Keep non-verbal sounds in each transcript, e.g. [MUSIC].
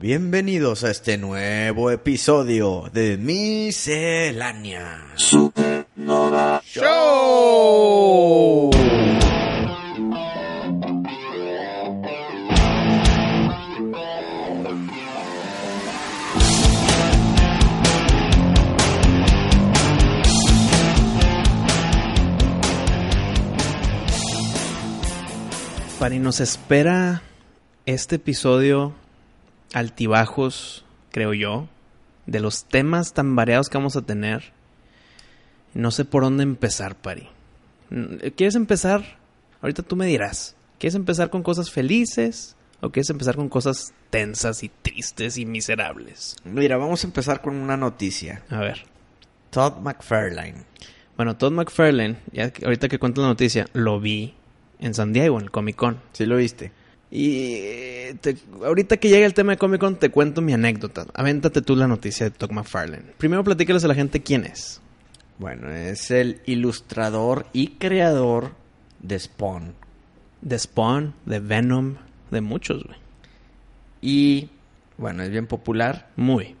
Bienvenidos a este nuevo episodio de Miscelánea Supernova Show. Pari, nos espera este episodio altibajos, creo yo, de los temas tan variados que vamos a tener. No sé por dónde empezar, Pari. ¿Quieres empezar? Ahorita tú me dirás. ¿Quieres empezar con cosas felices o quieres empezar con cosas tensas y tristes y miserables? Mira, vamos a empezar con una noticia. A ver. Todd McFarlane. Bueno, Todd McFarlane, ya que- ahorita que cuento la noticia, lo vi en San Diego, en el Comic Con. ¿Sí lo viste? Y eh, te- ahorita que llegue el tema de Comic Con, te cuento mi anécdota. Avéntate tú la noticia de Todd McFarlane. Primero platícales a la gente quién es. Bueno, es el ilustrador y creador de Spawn. De Spawn, de Venom, de muchos, güey. Y, bueno, es bien popular. Muy.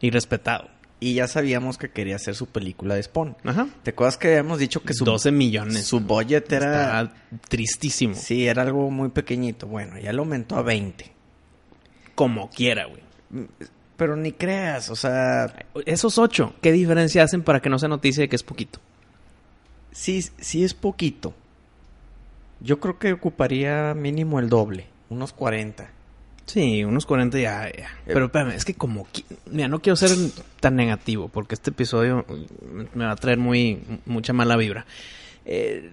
Y respetado. Y ya sabíamos que quería hacer su película de Spawn. Ajá. ¿Te acuerdas que habíamos dicho que su, 12 millones. su budget era... Está tristísimo. Sí, era algo muy pequeñito. Bueno, ya lo aumentó a 20. Como quiera, güey. Pero ni creas, o sea, Esos 8, ¿qué diferencia hacen para que no sea noticia de que es poquito? sí, sí es poquito. Yo creo que ocuparía mínimo el doble, unos 40. Sí, unos 40 ya, ya. Pero espérame, es que como... Mira, no quiero ser tan negativo porque este episodio me va a traer muy mucha mala vibra. Eh,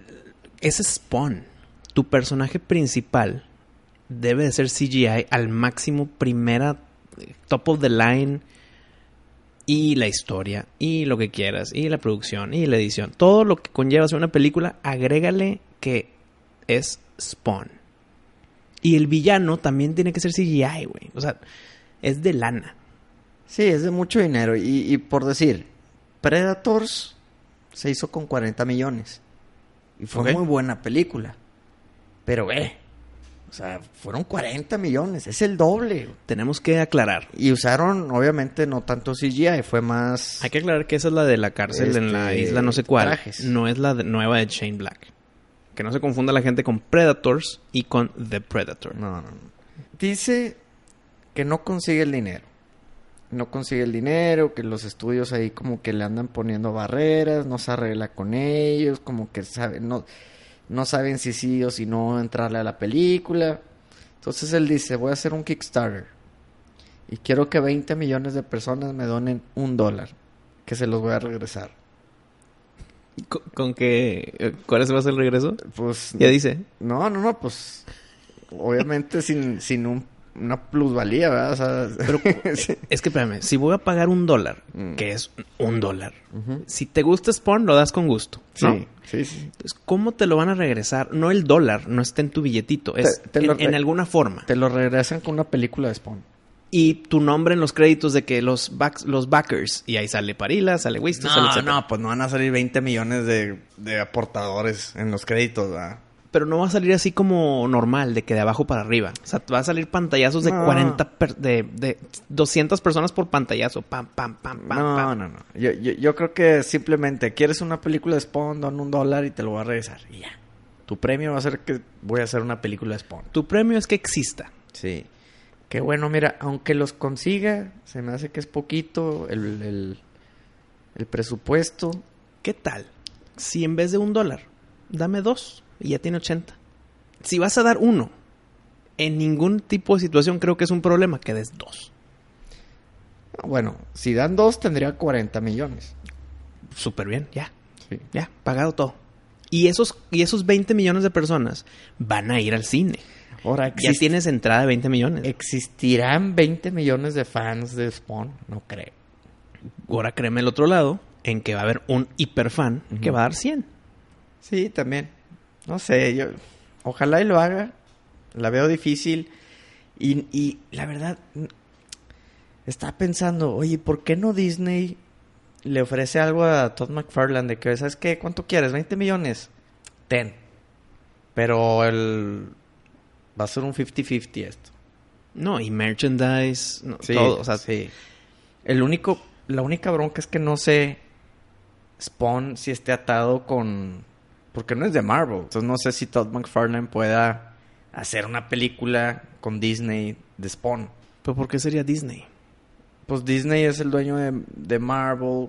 ese Spawn, tu personaje principal, debe de ser CGI al máximo, primera, eh, top of the line, y la historia, y lo que quieras, y la producción, y la edición. Todo lo que conlleva hacer una película, agrégale que es Spawn. Y el villano también tiene que ser CGI, güey. O sea, es de lana. Sí, es de mucho dinero. Y, y por decir, Predators se hizo con 40 millones. Y fue muy buena película. Pero ve, o sea, fueron 40 millones, es el doble. Tenemos que aclarar. Y usaron, obviamente, no tanto CGI, fue más... Hay que aclarar que esa es la de la cárcel en la Este, isla no sé cuál. trajes. No es la de- nueva de Shane Black. Que no se confunda la gente con Predators y con The Predator. No, no, no. Dice que no consigue el dinero. No consigue el dinero, que los estudios ahí como que le andan poniendo barreras, no se arregla con ellos, como que sabe, no, no saben si sí o si no entrarle a la película. Entonces él dice, voy a hacer un Kickstarter. Y quiero que 20 millones de personas me donen un dólar, que se los voy a regresar. ¿Con, con qué? eh, ¿Cuál va a ser el regreso? Pues Ya dice. No, no, no, pues obviamente sin, sin un- una plusvalía, ¿verdad? O sea, Pero [LAUGHS] sí. es que espérame, si voy a pagar un dólar, Mm. que es un dólar, si te gusta Spawn, lo das con gusto. ¿no? Sí, sí, sí. Entonces, ¿cómo te lo van a regresar? No el dólar, no está en tu billetito, es Te- te en, en alguna forma. Te lo regresan con una película de Spawn. Y tu nombre en los créditos de que los backs, los backers, y ahí sale Parila, sale sale No, etcétera. no, pues no van a salir 20 millones de, de aportadores en los créditos, ¿verdad? Pero no va a salir así como normal, de que de abajo para arriba. O sea, va a salir pantallazos de No. 40, per- de, de 200 personas por pantallazo. Pam, pam, pam, pam, No, pam. no, no. Yo, yo, yo creo que simplemente quieres una película de Spawn, don un dólar y te lo voy a regresar. Y ya. Tu premio va a ser que voy a hacer una película de Spawn. Tu premio es que exista. Sí. Qué bueno, mira, aunque los consiga, se me hace que es poquito el, el, el presupuesto. ¿Qué tal? Si en vez de un dólar, dame dos y ya tiene 80. Si vas a dar uno, en ningún tipo de situación creo que es un problema que des dos. Bueno, si dan dos, tendría 40 millones. Súper bien, ya. Sí. Ya, pagado todo. Y esos, y esos 20 millones de personas van a ir al cine. Ahora, Ya tienes entrada de 20 millones. ¿existirán 20 millones de fans de Spawn? No creo. Ahora créeme el otro lado, en que va a haber un hiperfan que va a dar 100. Sí, también. No sé, yo... Ojalá y lo haga. La veo difícil. Y, y la verdad... Estaba pensando, oye, ¿por qué no Disney le ofrece algo a Todd McFarlane de que, ¿sabes qué? ¿Cuánto quieres? ¿20 millones? Ten. Pero el... Va a ser un 50-50 esto. No, y merchandise, no, Sí, todo. O sea, sí. El único, la única bronca es que no sé Spawn si esté atado con, porque no es de Marvel. Entonces no sé si Todd McFarlane pueda hacer una película con Disney de Spawn. ¿pero por qué sería Disney? Pues Disney es el dueño de, de Marvel.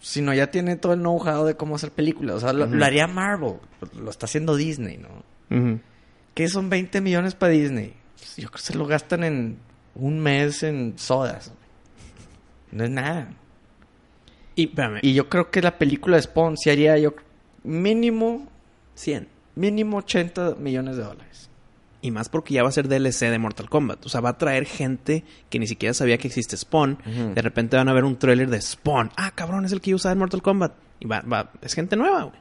Si no, ya tiene todo el know-how de cómo hacer películas. O sea, lo, haría Marvel. Lo está haciendo Disney, ¿no? Ujú. ¿Qué son 20 millones para Disney? Pues yo creo que se lo gastan en un mes en sodas. No es nada. Y, espérame, Y yo creo que la película de Spawn se haría yo mínimo, 100. mínimo 80 millones de dólares. Y más porque ya va a ser DLC de Mortal Kombat. O sea, va a traer gente que ni siquiera sabía que existe Spawn. De repente van a ver un tráiler de Spawn. Ah, cabrón, es el que yo usaba en Mortal Kombat. Y va, va, es gente nueva, güey.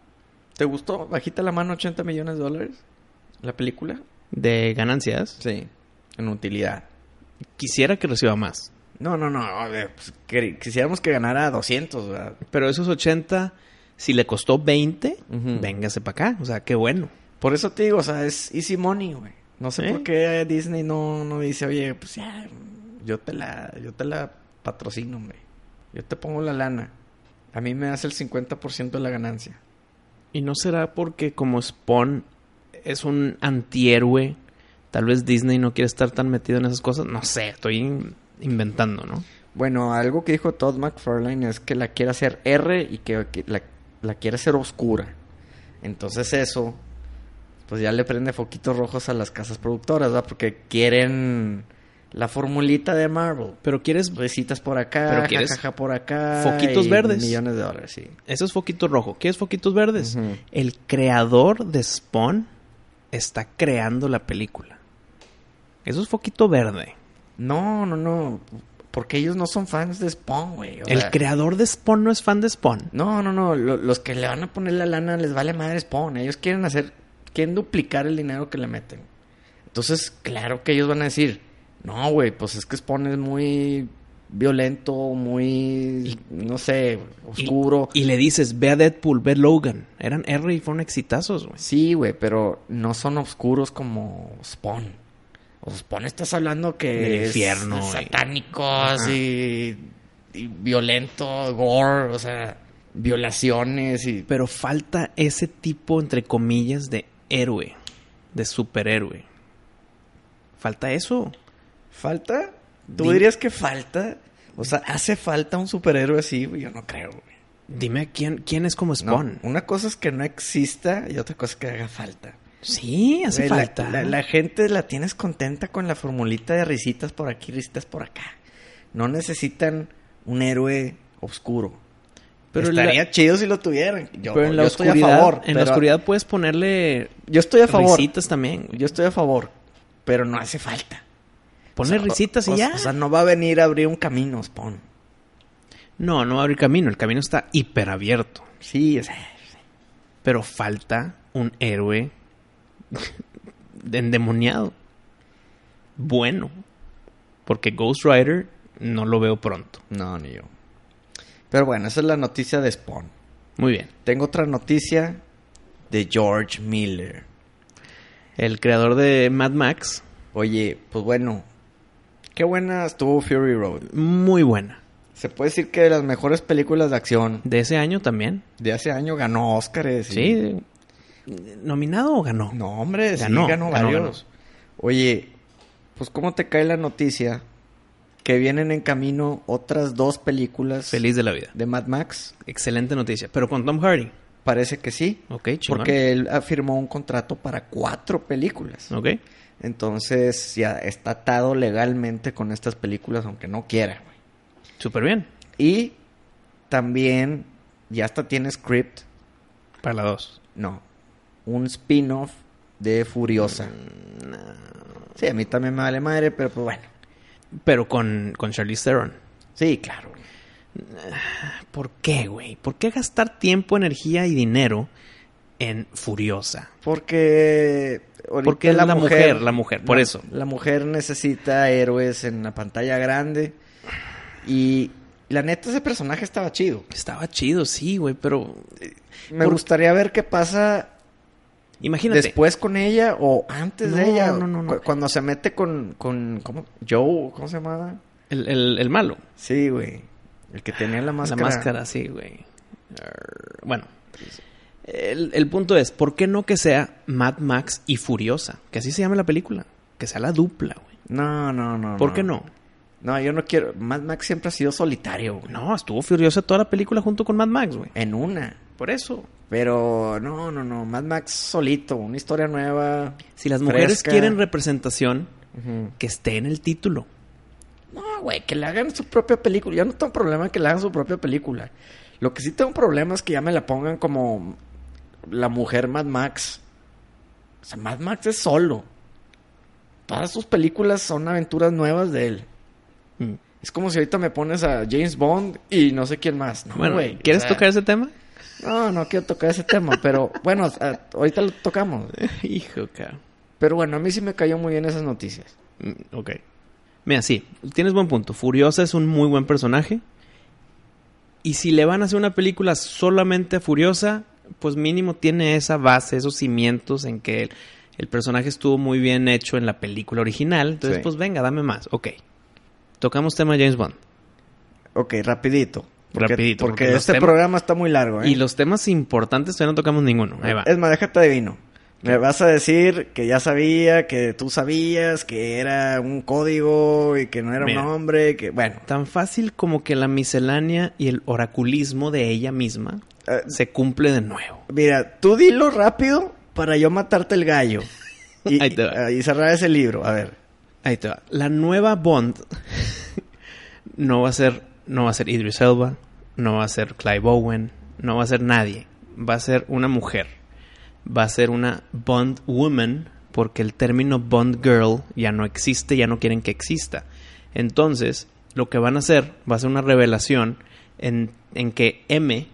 ¿Te gustó? Bajita la mano 80 millones de dólares. ¿La película? De ganancias. Sí. En utilidad. Quisiera que reciba más. No, no, no. a ver, pues, que- quisiéramos que ganara 200, ¿verdad? Pero esos 80, si le costó 20, Ujú. véngase para acá. O sea, qué bueno. Por eso te digo, o sea, es easy money, güey. No sé ¿Eh? por qué Disney no, no dice, oye, pues ya, yo te la, yo te la patrocino, güey. Yo te pongo la lana. A mí me das el 50% de la ganancia. ¿Y no será porque como Spawn es un antihéroe, tal vez Disney no quiere estar tan metido en esas cosas? No sé, estoy in- inventando, ¿no? Bueno, algo que dijo Todd McFarlane es que la quiere hacer R y que, que la, la quiere hacer oscura. Entonces eso, pues ya le prende foquitos rojos a las casas productoras, ¿verdad? Porque quieren la formulita de Marvel. Pero quieres Risitas por acá, Pero quieres jajaja por acá. foquitos y verdes. Millones de dólares, sí. esos foquitos rojos. ¿Quieres foquitos verdes? El creador de Spawn está creando la película. Eso es foquito verde. No, no, no. Porque ellos no son fans de Spawn, güey. El sea, creador de Spawn no es fan de Spawn. No, no, no. lo- los que le van a poner la lana les vale madre Spawn. Ellos quieren hacer, quieren duplicar el dinero que le meten. Entonces, claro que ellos van a decir, no, güey, pues es que Spawn es muy violento, muy, no sé, oscuro. Y, y le dices, ve a Deadpool, ve Logan. Eran R y fueron exitazos, güey. Sí, güey, pero no son oscuros como Spawn. O Spawn estás hablando que Del es infierno, y- satánico, Ajá. así, y violento, gore, o sea, violaciones y... Pero falta ese tipo, entre comillas, de héroe. De superhéroe. Falta eso. ¿Falta? ¿Tú Di- dirías que falta? O sea, ¿hace falta un superhéroe así? Yo no creo, güey. Dime quién, quién es como No, Spawn. una cosa es que no exista y otra cosa es que haga falta. Sí, hace Güey, falta. La, la gente la tienes contenta con la formulita de risitas por aquí, risitas por acá. No necesitan un héroe oscuro. Pero Estaría la- chido si lo tuvieran. Yo, pero en la yo estoy a favor. en la oscuridad puedes ponerle Yo estoy a favor. risitas también. Yo estoy a favor. Pero no hace falta. Ponle O sea, risitas y o- ya. O sea, no va a venir a abrir un camino, Spawn. no, no va a abrir camino. El camino está hiper abierto. Sí, o sea, Pero falta un héroe endemoniado. Bueno. Porque Ghost Rider no lo veo pronto. no, ni yo. Pero bueno, esa es la noticia de Spawn. Muy bien. Tengo otra noticia de George Miller. El creador de Mad Max, Oye, pues bueno, qué buena estuvo Fury Road. muy buena. Se puede decir que de las mejores películas de acción De ese año también. de hace año ganó Óscares. Sí. ¿Nominado o ganó? No, hombre, Ganó, sí, ganó, ganó, varios. Oye, pues ¿cómo te cae la noticia que vienen en camino otras dos películas Feliz de la vida. de Mad Max? Excelente noticia. Pero con Tom Hardy. Parece que sí, Ok, chingón. porque él firmó un contrato para cuatro películas. Ok. Entonces ya está atado legalmente con estas películas, aunque no quiera. güey. Súper bien. Y también ya hasta tiene script, Para la dos. no, un spin-off de Furiosa. Sí, a mí también me vale madre, pero pues bueno. Pero con, con Charlize Theron. Sí, claro. ¿Por qué, güey? ¿Por qué gastar tiempo, energía y dinero en Furiosa? Porque... Porque es la mujer, la mujer, por la- eso. La mujer necesita héroes en la pantalla grande. Y la neta, ese personaje estaba chido. Estaba chido, sí, güey, pero Me Por- gustaría ver qué pasa imagínate. después con ella o antes de ella. no, no, no. Cu- Cuando se mete con, con ¿cómo? Joe, ¿cómo se llamaba? El, el- el malo. Sí, güey. El que tenía la máscara. La máscara, sí, güey. Bueno, el, el punto es, ¿por qué no que sea Mad Max y Furiosa? Que así se llame la película. Que sea la dupla, güey. No, no, no. ¿Por qué no? No, yo no quiero. Mad Max siempre ha sido solitario, güey. No, estuvo Furiosa toda la película junto con Mad Max, güey. En una. Por eso. Pero no, no, no. Mad Max solito. Una historia nueva. Si las mujeres Fresca. quieren representación, que esté en el título. No, güey, que le hagan su propia película. Yo no tengo problema que le hagan su propia película. Lo que sí tengo problema es que ya me la pongan como la mujer Mad Max. O sea, Mad Max es solo. Todas sus películas son aventuras nuevas de él. Mm. Es como si ahorita me pones a James Bond y no sé quién más. No, bueno, güey. ¿quieres o sea, tocar ese tema? No, no quiero tocar ese tema, pero [LAUGHS] bueno, ahorita lo tocamos. Hijo, cabrón. Pero bueno, a mí sí me cayó muy bien esas noticias. Mm, Ok. Mira, sí, tienes buen punto. Furiosa es un muy buen personaje. Y si le van a hacer una película solamente a Furiosa, pues mínimo tiene esa base, esos cimientos en que el, el personaje estuvo muy bien hecho en la película original. Entonces, Sí. pues venga, dame más. Ok. Tocamos tema James Bond. Ok, rapidito. Porque, Rapidito, Porque, este temas- programa está muy largo, ¿eh? Y los temas importantes todavía no tocamos ninguno. Ahí va. Es más, déjate adivino. Me vas a decir que ya sabía, que tú sabías, que era un código y que no era Mira. un hombre, que bueno. Tan fácil como que la miscelánea y el oraculismo de ella misma eh, se cumple de nuevo. mira, tú dilo rápido para yo matarte el gallo. [LAUGHS] Y, Ahí te va. y cerrar ese libro. A ver. Ahí te va. La nueva Bond [LAUGHS] no va a ser no va a ser Idris Elba, no va a ser Clive Owen, no va a ser nadie. Va a ser una mujer. Va a ser una Bond woman porque el término Bond girl ya no existe, ya no quieren que exista. Entonces, lo que van a hacer va a ser una revelación en, en que M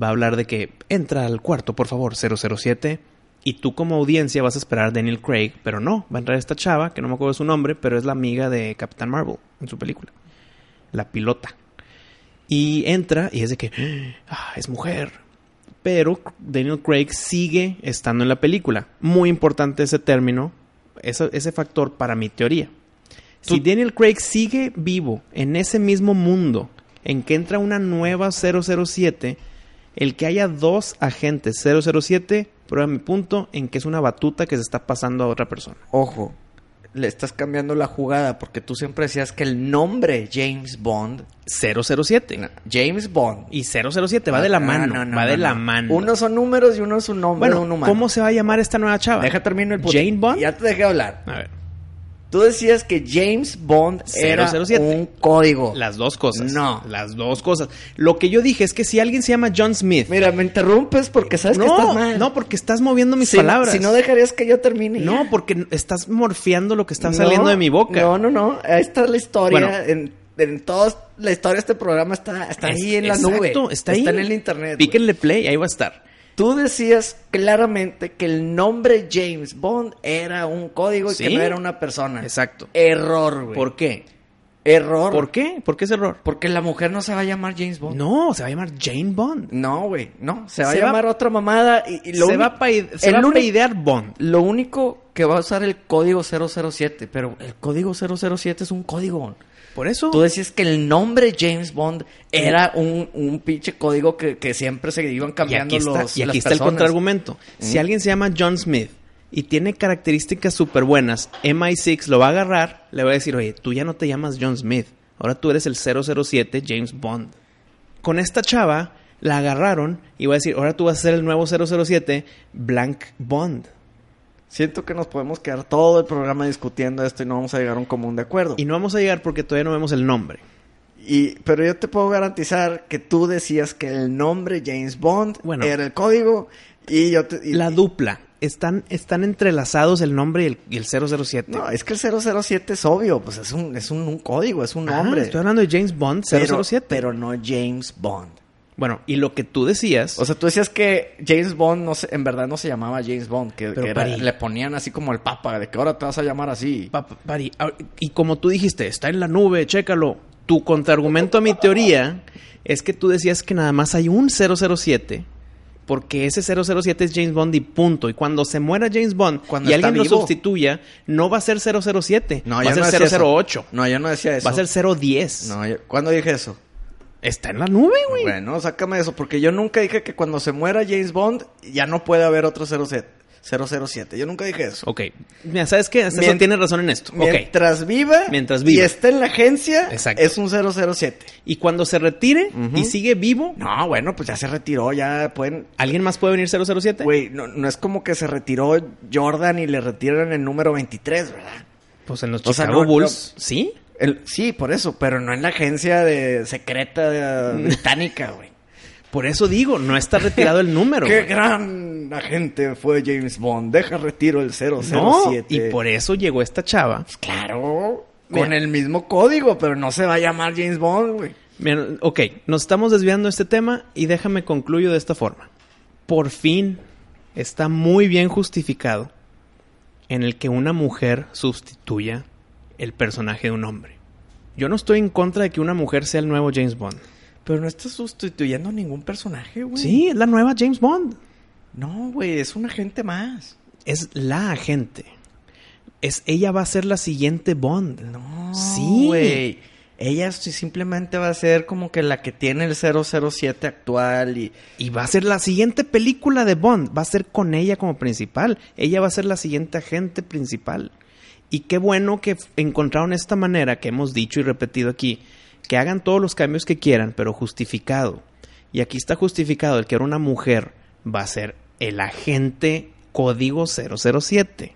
va a hablar de que entra al cuarto, por favor, 007. Y tú como audiencia vas a esperar a Daniel Craig, pero no, va a entrar esta chava, que no me acuerdo su nombre, pero es la amiga de Capitán Marvel en su película. La pilota. Y entra y es de que, ah, es mujer. Pero Daniel Craig sigue estando en la película. Muy importante ese término, ese, ese factor para mi teoría. Si Daniel Craig sigue vivo en ese mismo mundo en que entra una nueva 007, el que haya dos agentes 007 prueba mi punto en que es una batuta que se está pasando a otra persona. Ojo, le estás cambiando la jugada porque tú siempre decías que el nombre James Bond. 007. no, James Bond. Y 007 va de la Ah, mano. no, no, va de la mano. Unos son números y uno es un nombre de bueno, un humano. ¿cómo se va a llamar esta nueva chava? Deja termino el punto. Jane Bond. Ya te dejé hablar. A ver, Tú decías que James Bond era 007. un código. las dos cosas. No. Las dos cosas. Lo que yo dije es que si alguien se llama John Smith. Mira, me interrumpes porque sabes que estás no, mal. no, porque estás moviendo mis si, palabras. Si no dejarías que yo termine. No, ya. porque estás morfeando lo que está No, saliendo de mi boca. No, no, no. Ahí está la historia. Bueno. en, en toda la historia de este programa está, está Es- ahí en la exacto, nube. Está ahí. en el internet. Píquenle play, ahí va a estar. Tú decías claramente que el nombre James Bond era un código y que no era una persona. Exacto. Error, güey. ¿Por qué? Error. ¿Por qué? ¿Por qué ese error? Porque la mujer no se va a llamar James Bond. No, se va a llamar Jane Bond. No, güey. No. Se va Se a va- llamar otra mamada. Y, y lo se va a, paid- se va a Bond. Lo único que va a usar el código 007. Pero el código 007 es un código. Por eso. Tú decías que el nombre James Bond era un, un pinche código que, que siempre se iban y cambiando aquí está, los y las aquí está el contraargumento. Si alguien se llama John Smith y tiene características súper buenas, MI6 lo va a agarrar, le va a decir, oye, tú ya no te llamas John Smith, ahora tú eres el 007 James Bond. Con esta chava la agarraron y va a decir, ahora tú vas a ser el nuevo 007 Blank Bond. Siento que nos podemos quedar todo el programa discutiendo esto y no vamos a llegar a un común de acuerdo. Y no vamos a llegar porque todavía no vemos el nombre. Y, pero yo te puedo garantizar que tú decías que el nombre James Bond Bueno. era el código y yo te... y- La dupla. están, están entrelazados el nombre y el, y el 007. No, es que el 007 es obvio, pues es un, es un, un código, es un Ah, nombre. estoy hablando de James Bond 007. Pero, pero no James Bond. Bueno, y lo que tú decías... O sea, tú decías que James Bond no se- en verdad no se llamaba James Bond, que, Pero, que era- Pari. le ponían así como el papa, de que ahora te vas a llamar así. Pa- pa- Pari, ah, y como tú dijiste, está en la nube, chécalo. Tu contraargumento a mi teoría es que tú decías que nada más hay un 007, porque ese 007 es James Bond y punto. Y cuando se muera James Bond Cuando y alguien lo sustituya, no va a ser 007, No, va yo a no ser decía eso. 008, No, yo no decía eso. va a ser 010. No, yo- ¿cuándo dije eso? Está en la nube, güey. Bueno, sácame eso, porque yo nunca dije que cuando se muera James Bond ya no puede haber otro 07. 007. Yo nunca dije eso. Ok, mira, ¿sabes qué? Hasta Mien- eso tienes razón en esto. Mientras viva, Mientras viva. y esté en la agencia, Exacto. es un 007. Y cuando se retire y sigue vivo, No, bueno, pues ya se retiró, ya pueden... ¿alguien más puede venir 007? Güey, no, no es como que se retiró Jordan y le retiran el número 23, ¿verdad? Pues en los O sea, Chicago no- Bulls, ¿sí? El- sí, por eso, pero no en la agencia de secreta de- británica, güey. Por eso digo, no está retirado el número. [LAUGHS] Qué güey. gran agente fue James Bond. Deja retiro el 007. No, y por eso llegó esta chava. Pues claro, Mira. con el mismo código, pero no se va a llamar James Bond, güey. Mira, ok, nos estamos desviando de este tema y déjame concluyo de esta forma. Por fin está muy bien justificado en el que una mujer sustituya el personaje de un hombre. Yo no estoy en contra de que una mujer sea el nuevo James Bond. Pero no estás sustituyendo a ningún personaje, güey. Sí, es la nueva James Bond. No, güey, es un agente más. Es la agente. Es ella va a ser la siguiente Bond. No, Sí. güey. Ella simplemente va a ser como que la que tiene el 007 actual y... Y va a ser la siguiente película de Bond. Va a ser con ella como principal. Ella va a ser la siguiente agente principal. Y qué bueno que encontraron esta manera que hemos dicho y repetido aquí. Que hagan todos los cambios que quieran, pero justificado. Y aquí está justificado el que ahora una mujer va a ser el agente código 007.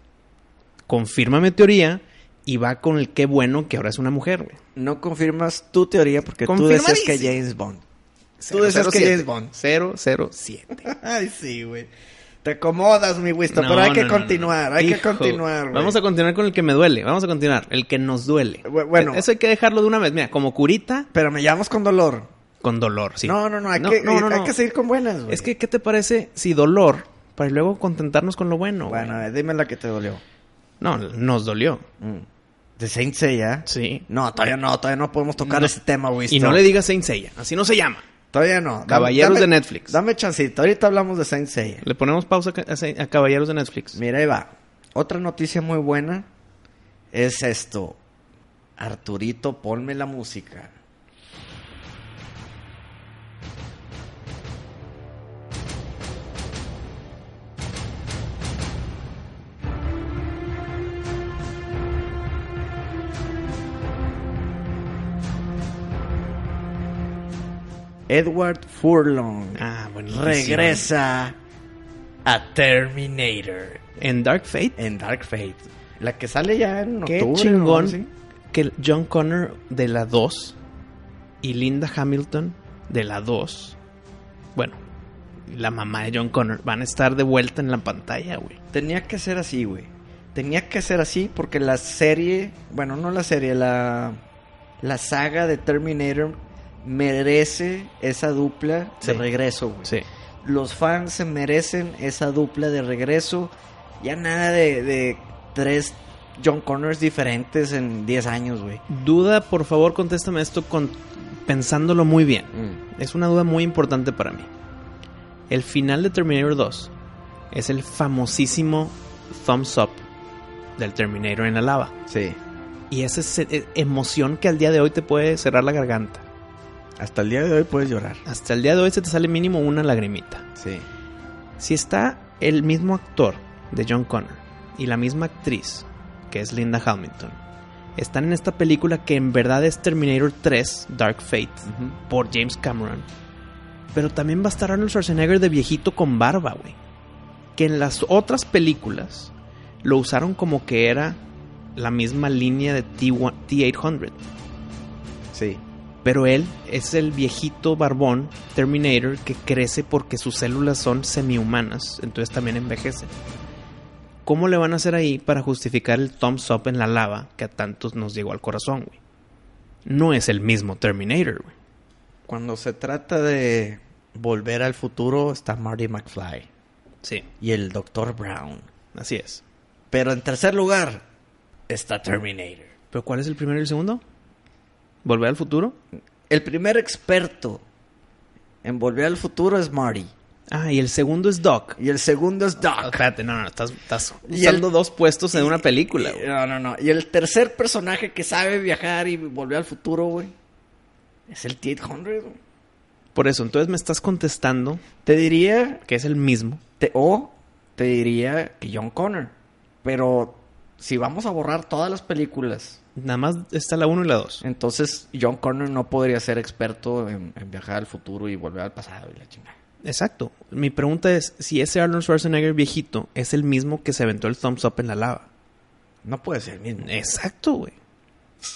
Confirma mi teoría y va con el qué bueno que ahora es una mujer. güey. No confirmas tu teoría porque tú decías que. James Bond. Tú decías que 007. James Bond. 007. [LAUGHS] Ay, sí, güey. Te acomodas, mi Wisto, No, pero hay no, que continuar, no. hay que continuar. Vamos a continuar con el que me duele. Vamos a continuar. El que nos duele. Bu- bueno. Eso hay que dejarlo de una vez. Mira, como curita, Pero me llamas con dolor. con dolor, sí. No, no, no, hay, que, hay que seguir con buenas. Es que, ¿qué te parece si dolor para luego contentarnos con lo bueno? Bueno, dime la que te dolió. No, nos dolió. Mm. ¿De Saint Seiya? Sí. No, todavía no, todavía no podemos tocar ese tema, güey. Y no le digas Saint Seiya. Así no se llama. Todavía no. Dame- Caballeros dame- de Netflix. Dame chancito, ahorita hablamos de Saint Seiya. Le ponemos pausa a, a- a Caballeros de Netflix. Mira, ahí va. Otra noticia muy buena es esto. Arturito, ponme la música. Edward Furlong Ah, bueno. regresa a Terminator En Dark Fate. en Dark Fate. La que sale ya en Qué octubre. chingón que John Connor de la 2 y Linda Hamilton de la 2, bueno, la mamá de John Connor, van a estar de vuelta en la pantalla, güey. Tenía que ser así, güey. Tenía que ser así porque la serie, bueno, no la serie, la, la saga de Terminator merece esa dupla Sí. de regreso, güey. Sí. Los fans se merecen esa dupla de regreso. Ya nada de, de tres John Connors diferentes en 10 años, güey. Duda, por favor, contéstame esto con pensándolo muy bien. Mm. Es una duda muy importante para mí. El final de Terminator 2 es el famosísimo thumbs up del Terminator en la lava. Sí. Y esa es eh, emoción que al día de hoy te puede cerrar la garganta. Hasta el día de hoy puedes llorar. Hasta el día de hoy se te sale mínimo una lagrimita. Sí. Si está el mismo actor de John Connor y la misma actriz, que es Linda Hamilton, están en esta película que en verdad es Terminator 3, Dark Fate, por James Cameron. Pero también va a estar Arnold Schwarzenegger de viejito con barba, güey. Que en las otras películas lo usaron como que era la misma línea de T1 T800. Sí. Pero él es el viejito barbón Terminator que crece porque sus células son semi-humanas, entonces también envejece. ¿cómo le van a hacer ahí para justificar el thumbs up en la lava que a tantos nos llegó al corazón, güey? No es el mismo Terminator, güey. Cuando se trata de volver al futuro está Marty McFly Sí, y el Dr. Brown. así es. Pero en tercer lugar está Terminator. ¿Pero cuál es el primero y el segundo? ¿Volver al futuro? El primer experto en volver al futuro es Marty. Ah, y el segundo es Doc. Y el segundo es Doc. espérate, no, no, estás, estás Y usando el- dos puestos en una película, Y- güey. No, no, no. Y el tercer personaje que sabe viajar y volver al futuro, güey, es el T-800. güey. Por eso, entonces me estás contestando Te diría, que es el mismo. te- o te diría que John Connor. Pero si vamos a borrar todas las películas, Nada más está la 1 y la 2. entonces John Connor no podría ser experto en, en viajar al futuro y volver al pasado y la chingada. Exacto. Mi pregunta es si ese Arnold Schwarzenegger viejito es el mismo que se aventó el thumbs up en la lava. No puede ser el mismo. Exacto, güey.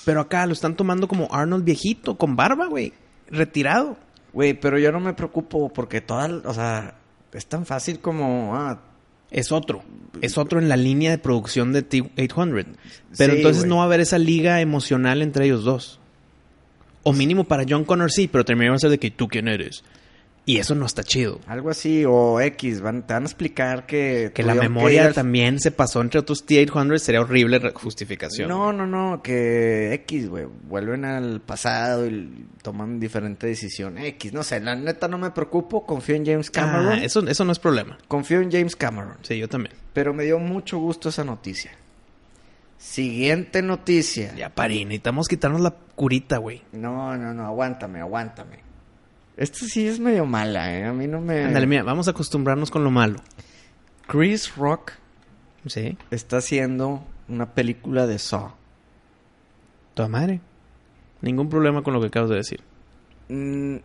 Pero acá lo están tomando como Arnold viejito, con barba, güey. Retirado. Güey, pero yo no me preocupo porque toda, o sea, es tan fácil como, ah, Es otro. Es otro en la línea de producción de T-800. Pero Sí, entonces no va a haber esa liga emocional entre ellos dos. O mínimo para John Connor sí, pero terminaron a ser de que tú quién eres. Y eso no está chido. algo así, o X, van, te van a explicar que... Que la memoria al- también se pasó entre otros T-800 sería horrible justificación. No, no, no, que X, güey, vuelven al pasado y toman diferente decisión. X, no sé, la neta no me preocupo, confío en James Cameron. Ah, eso, eso no es problema. Confío en James Cameron. Sí, yo también. Pero me dio mucho gusto esa noticia. Siguiente noticia. Ya, parí, necesitamos quitarnos la curita, güey. No, no, no, aguántame, aguántame. Esta sí es medio mala, ¿eh? A mí no me... Ándale, mira, vamos a acostumbrarnos con lo malo. Chris Rock Sí, está haciendo una película de Saw. toda madre. Ningún problema con lo que acabas de decir. Mm,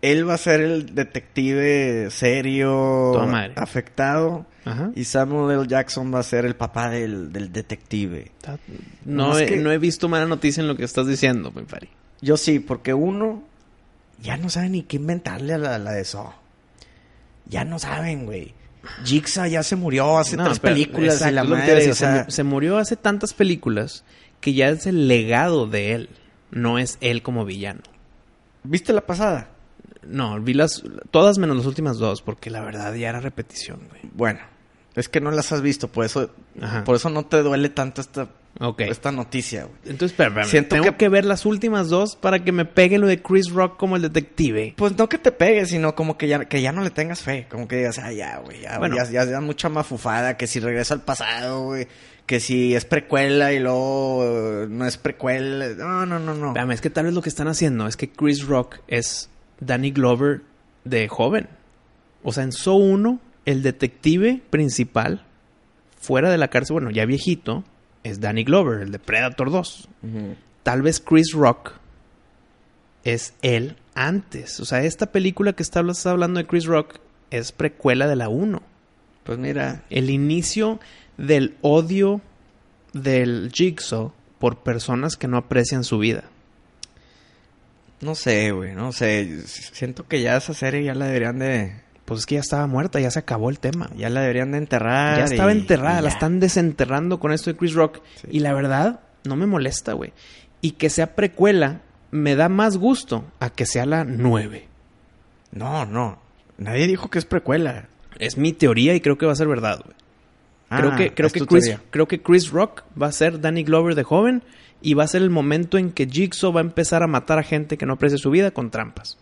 él va a ser el detective serio, Toda madre. afectado. Ajá. Y Samuel L. Jackson va a ser el papá del, del detective. No, he, que- no he visto mala noticia en lo que estás diciendo, mi pari. Yo sí, porque uno ya no sabe ni qué inventarle a la, la de Saw. Ya no saben, güey. Jigsaw ya se murió hace No, tres pero- películas y la madre, decía, o se sea, mu- se, murió hace tantas películas que ya es el legado de él. No es él como villano. ¿Viste la pasada? No, vi las todas menos las últimas dos, porque la verdad ya era repetición, güey. Bueno, es que no las has visto, por eso, Ajá. por eso no te duele tanto esta, Ok. esta noticia, güey. Entonces, espérame. Siento Tengo que- que... ver las últimas dos para que me pegue lo de Chris Rock como el detective. Pues no que te pegues, sino como que ya, que ya no le tengas fe. Como que digas, ah, ya, güey, ya, Bueno. ya, ya, ya mucha mafufada. Que si regresa al pasado, güey. Que si es precuela y luego eh, no es precuela. No, no, no, no. Espérame, es que tal vez lo que están haciendo es que Chris Rock es Danny Glover de joven. O sea, en So 1, el detective principal, fuera de la cárcel, bueno, ya viejito, es Danny Glover, el de Predator 2. Ujú. Tal vez Chris Rock es él antes. O sea, esta película que está, estás hablando de Chris Rock es precuela de la 1. Pues mira, El inicio del odio del Jigsaw por personas que no aprecian su vida. no sé, güey, no sé. Siento que ya esa serie ya la deberían de... Pues es que ya estaba muerta, ya se acabó el tema. Ya la deberían de enterrar. Ya estaba y- enterrada, y la están desenterrando con esto de Chris Rock. Sí. Y la verdad, no me molesta, güey. Y que sea precuela, me da más gusto a que sea la 9. No, no. Nadie dijo que es precuela. Es mi teoría y creo que va a ser verdad, güey. Creo Ah, que, creo que Chris, teoría. creo que Chris Rock va a ser Danny Glover de joven y va a ser el momento en que Jigsaw va a empezar a matar a gente que no aprecia su vida con trampas.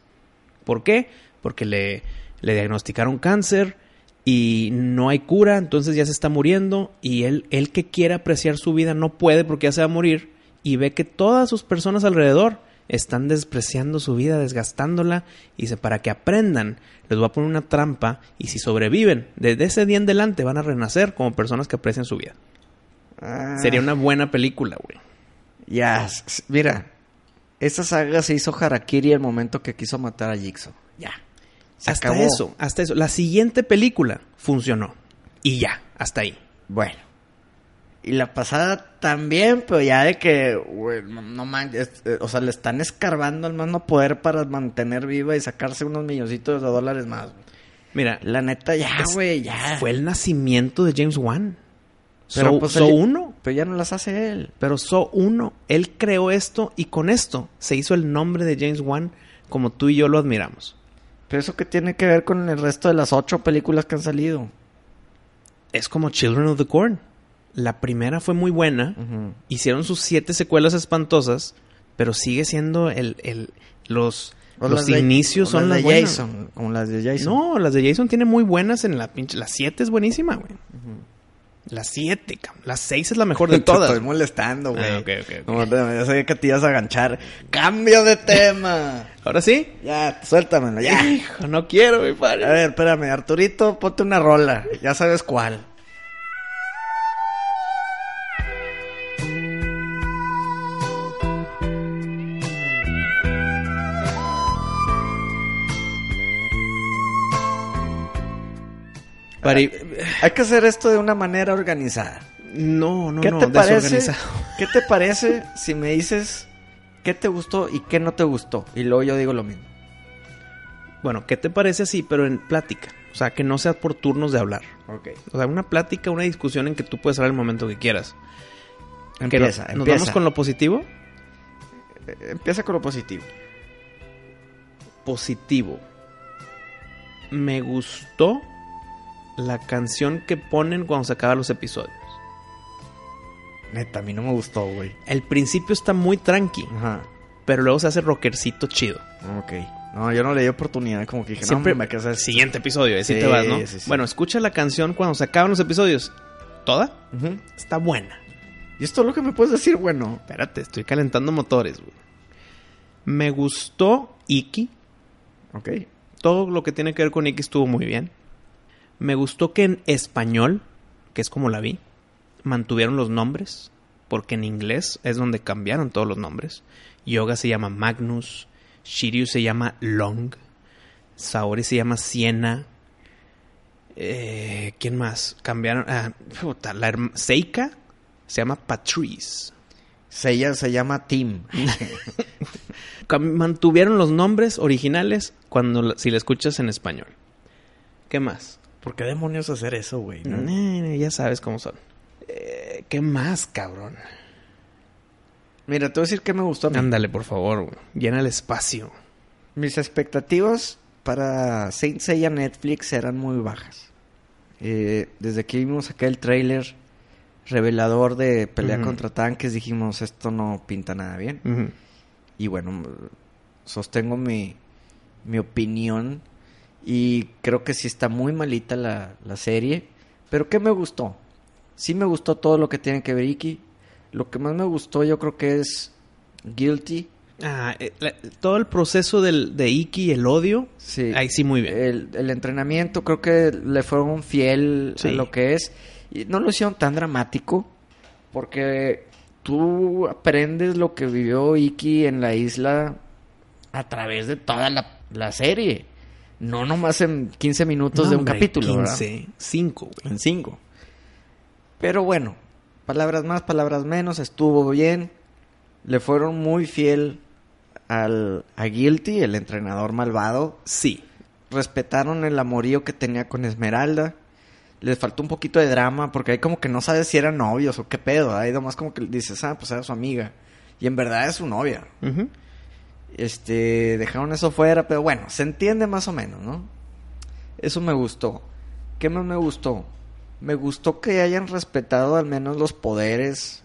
¿Por qué? Porque le, le diagnosticaron cáncer y no hay cura, entonces ya se está muriendo y él, él que quiere apreciar su vida no puede porque ya se va a morir y ve que todas sus personas alrededor están despreciando su vida, desgastándola y dice, para que aprendan, les voy a poner una trampa y si sobreviven, desde ese día en adelante van a renacer como personas que aprecian su vida. Ah, Sería una buena película, güey. Ya, s- s- mira. Esa saga se hizo Harakiri el momento que quiso matar a Jigsaw. Ya. Se hasta acabó. eso, hasta eso. La siguiente película funcionó. Y ya, hasta ahí. Bueno. Y la pasada también, pero ya de que, güey, no, manches, eh, o sea, le están escarbando al más no poder para mantener viva y sacarse unos milloncitos de dólares más. Mira, La neta, ya, güey, ya. fue el nacimiento de James Wan. Pero, So, pues, So él- 1. Pero ya no las hace él. Pero So 1, él creó esto y con esto se hizo el nombre de James Wan como tú y yo lo admiramos. Pero eso que tiene que ver con el resto de las ocho películas que han salido. Es como Children of the Corn. La primera fue muy buena. Hicieron sus siete secuelas espantosas, pero sigue siendo el, el los, O los las de- inicios o son las de buenas. Jason. Como las de Jason. No, las de Jason tiene muy buenas en la pinche. La 7 es buenísima, güey. La 7, cabrón. La 6 es la mejor de [LAUGHS] Te todas. estoy molestando, güey. Ah, ok, ok. No, te- ya sabía que te ibas a aganchar. ¡Cambio de tema! Ahora sí. ya, suéltamelo, ya. Hijo, no quiero, mi A padre. ver, espérame, Arturito, ponte una rola. Ya sabes cuál. Hay que hacer esto de una manera organizada. No, no, ¿Qué no. te parece? ¿Qué te parece si me dices qué te gustó y qué no te gustó? Y luego yo digo lo mismo. Bueno, ¿qué te parece así, pero en plática? O sea, que no sea por turnos de hablar. Ok. O sea, una plática, una discusión en que tú puedes hablar el momento que quieras. Que no- Empieza, ¿Nos empieza. vamos con lo positivo? Eh, Empieza con lo positivo. Positivo. Me gustó la canción que ponen cuando se acaban los episodios. Neta, a mí no me gustó, güey. El principio está muy tranqui, Ajá. pero luego se hace rockercito chido. Ok. No, yo no le di oportunidad, como que dije, Siempre no, me quedé así. Siguiente episodio, así Sí, te vas, ¿no? sí, sí. Bueno, escucha la canción cuando se acaban los episodios. ¿Toda? Está buena. ¿Y esto es lo que me puedes decir, bueno? Espérate, estoy calentando motores, güey. Me gustó Iki. Ok. Todo lo que tiene que ver con Iki estuvo muy bien. Me gustó que en español, que es como la vi, mantuvieron los nombres. Porque en inglés es donde cambiaron todos los nombres. Yoga se llama Magnus. Shiryu se llama Long. Saori se llama Siena. Eh, ¿Quién más? Cambiaron. Ah, puta, la Seika se llama Patrice. Seiya se llama Tim. [LAUGHS] Mantuvieron los nombres originales cuando si la escuchas en español. ¿Qué más? ¿Por qué demonios hacer eso, güey? no? Eh, ya sabes cómo son. Eh, ¿Qué más, cabrón? Mira, te voy a decir qué me gustó. Ándale, por favor, güey. Llena el espacio. Mis expectativas para Saint Seiya Netflix eran muy bajas. Eh, desde que vimos acá el tráiler revelador de pelea contra tanques, dijimos, esto no pinta nada bien. Y bueno, sostengo mi, mi opinión y creo que sí está muy malita la, la serie. Pero ¿qué me gustó? Sí me gustó todo lo que tiene que ver Iki. Lo que más me gustó yo creo que es Guilty. Ah, eh, la- todo el proceso del, de Iki, el odio. Sí. Ahí sí, muy bien. El, el entrenamiento creo que le fueron fiel Sí. a lo que es. Y no lo hicieron tan dramático. Porque tú aprendes lo que vivió Iki en la isla a través de toda la, la serie. No nomás en 15 minutos No, de un hombre, capítulo. ¿verdad? 15, 5, güey. En 5. Pero bueno, palabras más, palabras menos, estuvo bien. Le fueron muy fiel al, a Guilty, el entrenador malvado Sí. respetaron el amorío que tenía con Esmeralda. Les faltó un poquito de drama porque ahí como que no sabes si eran novios o qué pedo. Ahí nomás como que dices, ah, pues era su amiga. Y en verdad es su novia. Este, dejaron eso fuera, pero bueno, se entiende más o menos, ¿no? Eso me gustó. ¿Qué más me gustó? Me gustó que hayan respetado al menos los poderes.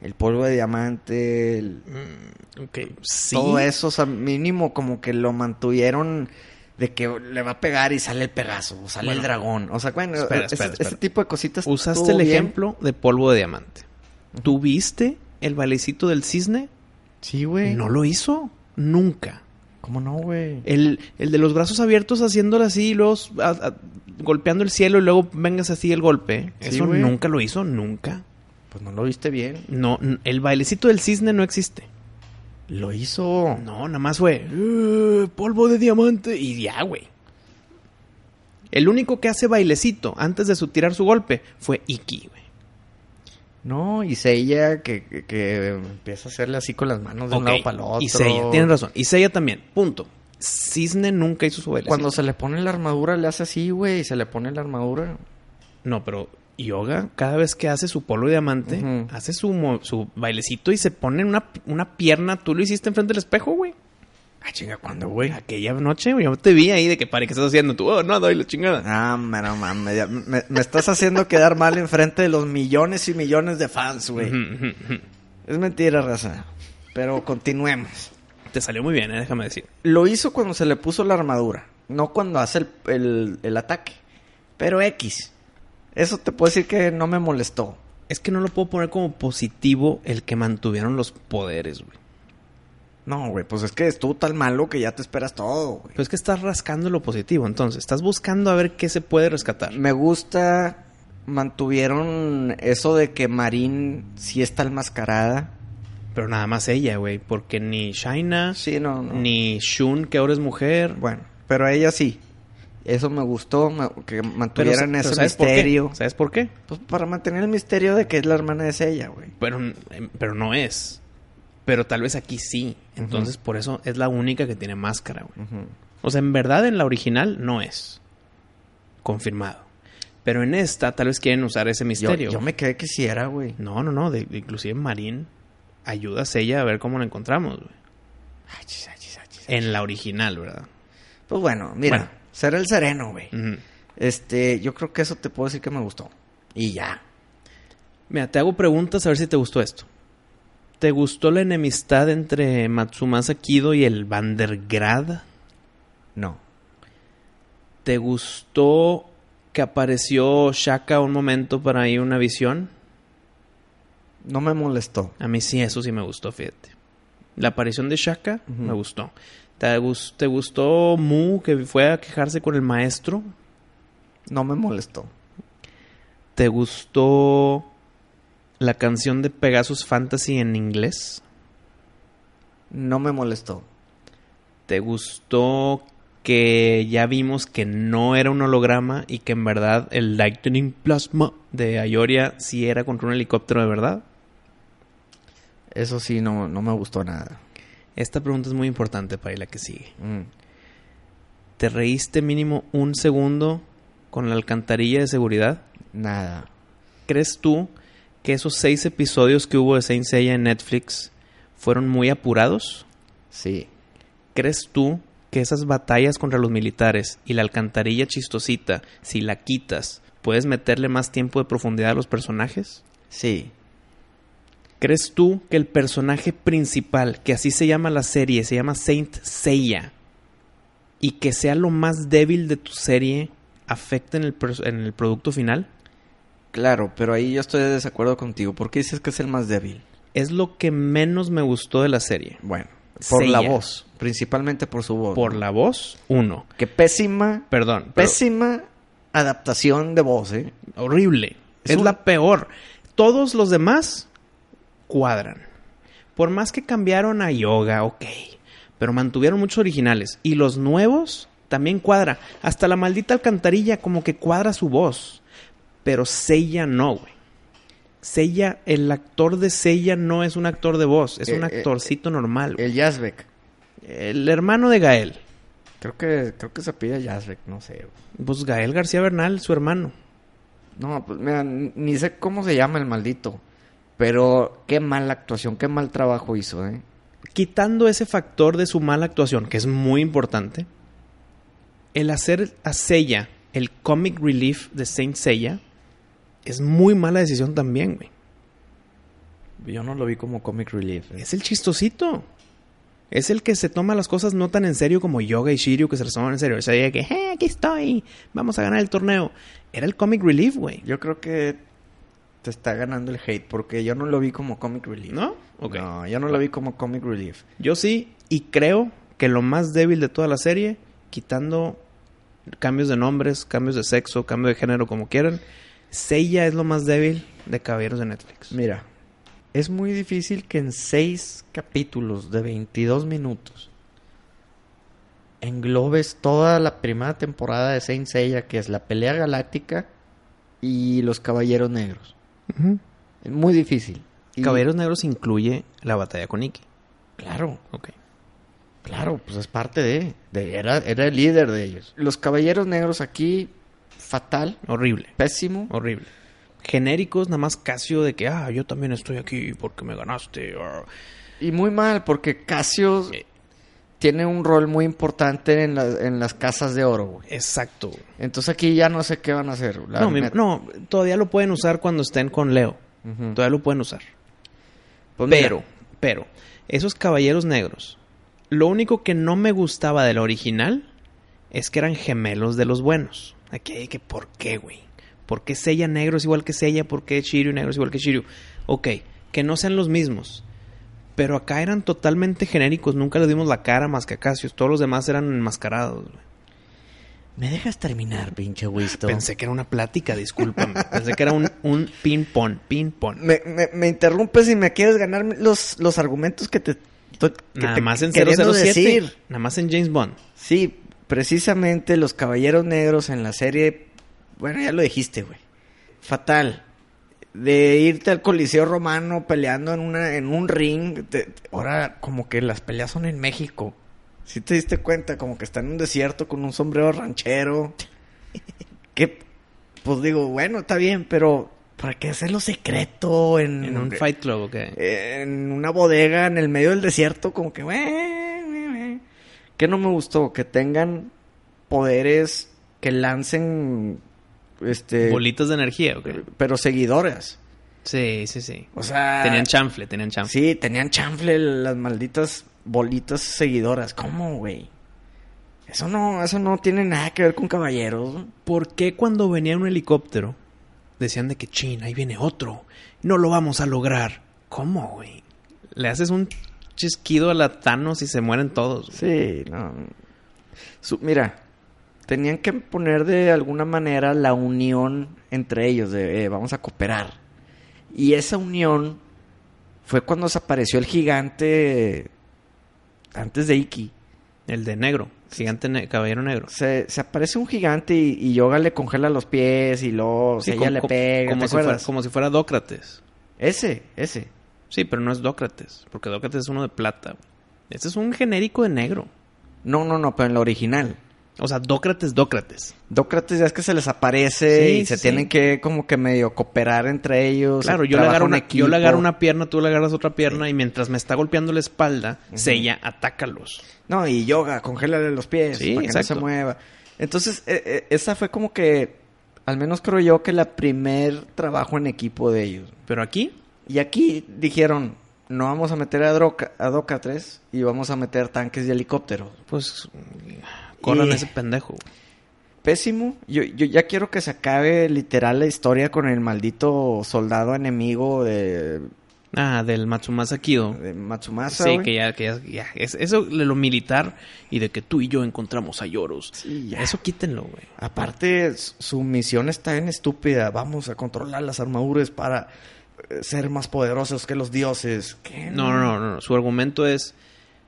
El polvo de diamante, el, Mm. Sí. todo eso, o sea, mínimo como que lo mantuvieron de que le va a pegar y sale el Pegaso, o sale el dragón. O sea, bueno, Espera, ese, espera, espera. ese tipo de cositas. Usaste el bien. ejemplo de polvo de diamante. ¿Tú viste el bailecito del cisne? Sí, güey. No lo hizo. Nunca. ¿Cómo no, güey? El, el de los brazos abiertos haciéndolo así y luego a- a- golpeando el cielo y luego vengas así el golpe. Sí, Eso güey. nunca lo hizo, nunca. Pues no lo viste bien. No, el bailecito del cisne no existe. Lo hizo. No, nada más fue "Eh, polvo de diamante y ya, güey. El único que hace bailecito antes de su tirar su golpe fue Iki, güey. No, y Seiya que, que, que empieza a hacerle así con las manos de un lado para el otro. Y Seiya, tienes razón. Y Seiya también, punto. Cisne nunca hizo su bailecito. Cuando se le pone la armadura le hace así, güey, y se le pone la armadura. No, pero Yoga, cada vez que hace su polo diamante, Ujú. hace su, su bailecito y se pone una, una pierna. Tú lo hiciste enfrente del espejo, güey. Ah, chinga, ¿cuándo, güey? Aquella noche, güey, yo te vi ahí de que pare, ¿qué estás haciendo? Tú, oh, no, doy la chingada. Ah, no mames, ya me, me estás haciendo quedar mal enfrente de los millones y millones de fans, güey. Es mentira, raza. Pero continuemos. Te salió muy bien, eh, déjame decir. Lo hizo cuando se le puso la armadura, no cuando hace el, el- el ataque. Pero X. Eso te puedo decir que no me molestó. Es que no lo puedo poner como positivo el que mantuvieron los poderes, güey. No, güey, pues es que estuvo tan malo que ya te esperas todo, güey. Pues es que estás rascando lo positivo, entonces. Estás buscando a ver qué se puede rescatar. Me gusta, mantuvieron eso de que Marín sí está enmascarada. Pero nada más ella, güey. Porque ni Shaina, Sí, no, no. ni Shun, que ahora es mujer. Bueno, pero a ella sí. Eso me gustó, me- que Pero, mantuvieran pero ese ¿sabes por qué? misterio. ¿Sabes por qué? Pues para mantener el misterio de que es la hermana de ella, güey. Pero, em, pero no es. Pero tal vez aquí sí. Entonces, por eso es la única que tiene máscara, güey. O sea, en verdad en la original no es. Confirmado. Pero en esta tal vez quieren usar ese misterio. yo me quedé que sí era, güey. No, no, no. De, inclusive Marín ayuda a ella a ver cómo la encontramos, güey. Achis, achis, achis. En la original, ¿verdad? Pues bueno, mira, Bueno. ser el sereno, güey. Este, yo creo que eso te puedo decir que me gustó. Y ya. Mira, te hago preguntas a ver si te gustó esto. ¿Te gustó la enemistad entre Matsumasa Kido y el Vandergrad? No. ¿Te gustó que apareció Shaka un momento para ir una visión? No me molestó. A mí sí, eso sí me gustó, fíjate. La aparición de Shaka me gustó. ¿Te, ¿Te gustó Mu que fue a quejarse con el maestro? No me molestó. ¿Te gustó la canción de Pegasus Fantasy en inglés? No me molestó. ¿Te gustó que ya vimos que no era un holograma y que en verdad el Lightning Plasma de Ayoria sí era contra un helicóptero de verdad? Eso sí, no, no me gustó nada. Esta pregunta es muy importante para la que sigue. Mm. ¿Te reíste mínimo un segundo con la alcantarilla de seguridad? Nada. ¿Crees tú que esos seis episodios que hubo de Saint Seiya en Netflix fueron muy apurados? Sí. ¿Crees tú que esas batallas contra los militares y la alcantarilla chistosita, si la quitas, puedes meterle más tiempo de profundidad a los personajes? Sí. ¿Crees tú que el personaje principal, que así se llama la serie, se llama Saint Seiya, y que sea lo más débil de tu serie, afecta en el, en el producto final? Claro, pero ahí yo estoy de desacuerdo contigo. ¿Por qué dices que es el más débil? Es lo que menos me gustó de la serie. Bueno, por la voz. Principalmente por su voz. Por la voz, uno. Que pésima, Perdón, pésima adaptación de voz, ¿eh? horrible. Es Es, un- la peor. Todos los demás cuadran. Por más que cambiaron a yoga, ok. Pero mantuvieron muchos originales. Y los nuevos también cuadra. Hasta la maldita alcantarilla como que cuadra su voz. Pero Seiya no, güey. Seiya, el actor de Seiya no es un actor de voz. Es Eh, un eh, actorcito normal. güey. El Yazbek. El hermano de Gael. Creo que, creo que se pide Yazbek, no sé. güey. Pues Gael García Bernal, su hermano. No, pues mira, ni sé cómo se llama el maldito. Pero qué mala actuación, qué mal trabajo hizo, ¿eh? quitando ese factor de su mala actuación, que es muy importante, el hacer a Seiya el comic relief de Saint Seiya es muy mala decisión también, güey. Yo no lo vi como comic relief. ¿eh? Es el chistosito. Es el que se toma las cosas no tan en serio como Yoga y Shiryu que se las toman en serio. O sea, que, "Eh, aquí estoy, vamos a ganar el torneo. Era el comic relief, güey. Yo creo que te está ganando el hate porque yo no lo vi como comic relief. ¿No? Ok. No, yo no lo vi como comic relief. Yo sí, y creo que lo más débil de toda la serie, quitando cambios de nombres, cambios de sexo, cambio de género, como quieran, Seiya es lo más débil de Caballeros de Netflix. Mira, es muy difícil que en seis capítulos de 22 minutos englobes toda la primera temporada de Saint Seiya, que es la pelea galáctica y los Caballeros Negros. Es muy difícil. Y- Caballeros Negros incluye la batalla con Ikki. Claro, Ok. claro, pues es parte de... de- era, era el líder de ellos. Los Caballeros Negros aquí, fatal, Horrible. pésimo. Horrible. genéricos, nada más Casio de que, ah, yo también estoy aquí porque me ganaste. Y muy mal, porque Casio Eh. tiene un rol muy importante en, la- en las casas de oro, güey. Exacto. Entonces aquí ya no sé qué van a hacer. la No, mi- neta. no, todavía lo pueden usar cuando estén con Leo. Todavía lo pueden usar. Pues mira, Pero, pero, esos caballeros negros, lo único que no me gustaba del original es que eran gemelos de los buenos. Aquí, que ¿por qué, güey? ¿Por qué Seiya negro es igual que Seiya? ¿Por qué Shiryu negro es igual que Shiryu? Ok, que no sean los mismos. Pero acá eran totalmente genéricos, nunca le dimos la cara más que a Cassius. Todos los demás eran enmascarados. güey. ¿Me dejas terminar, pinche Winston? Pensé que era una plática, discúlpame. Pensé que era un, un ping-pong, ping-pong. Me, me, me interrumpes y me quieres ganar los, los argumentos que te... to- que Nada te más en queriendo 007. decir. Nada más en James Bond. Sí, precisamente los caballeros negros en la serie. Bueno, ya lo dijiste, güey. Fatal. De irte al Coliseo Romano peleando en una en un ring. te- te- ahora, como que las peleas son en México. Si te diste cuenta, como que está en un desierto con un sombrero ranchero. [LAUGHS] que, pues digo, bueno, está bien, pero ¿para qué hacerlo secreto en, En un Fight Club, ¿o qué? en una bodega en el medio del desierto, como que, "Güey, güey, güey". Que no me gustó que tengan poderes que lancen, este, Bolitas de energía, ¿o qué? pero seguidoras. Sí, sí, sí. O sea, Tenían chanfle, tenían chanfle. sí, tenían chanfle las malditas bolitas seguidoras. ¿Cómo, güey? Eso no, eso no tiene nada que ver con caballeros. ¿Por qué cuando venía un helicóptero decían de que China, ahí viene otro? No lo vamos a lograr. ¿Cómo, güey? Le haces un chisquido a la Thanos y se mueren todos. güey. Sí, no. Su- mira, tenían que poner de alguna manera la unión entre ellos, de eh, vamos a cooperar. Y esa unión fue cuando desapareció el gigante antes de Iki. El de negro, gigante ne- caballero negro. Se, se aparece un gigante y, y Yoga le congela los pies y luego Sí, ella como- le pega. como ¿te si, fuera, como si fuera Dócrates. Ese, ese. Sí, pero no es Dócrates, porque Dócrates es uno de plata. Este es un genérico de negro. No, no, no, pero en la original. O sea, Dócrates, Dócrates. Dócrates ya es que se les aparece Sí, y se sí. tienen que como que medio cooperar entre ellos. Claro, yo le, agarro una, yo le agarro una pierna, tú le agarras otra pierna y mientras me está golpeando la espalda, Seiya, atácalos. No, y yoga, congélale los pies para que no se mueva. Entonces, eh, eh, esa fue como que, al menos creo yo, que la primer trabajo en equipo de ellos. Pero aquí, Y aquí dijeron, no vamos a meter a, Droca, a Doca-3 y vamos a meter tanques y helicópteros. pues, corran Y- ese pendejo. Pésimo. Yo, yo ya quiero que se acabe literal la historia con el maldito soldado enemigo de, Ah, del Matsumasa Kido. de Matsumasa. Sí, que ya, que ya, ya. Es, eso de lo militar y de que tú y yo encontramos a Yoros. Sí, ya. Eso quítenlo, güey. Aparte, su misión está en estúpida. Vamos a controlar las armaduras para ser más poderosos que los dioses. No, no, no, no. Su argumento es: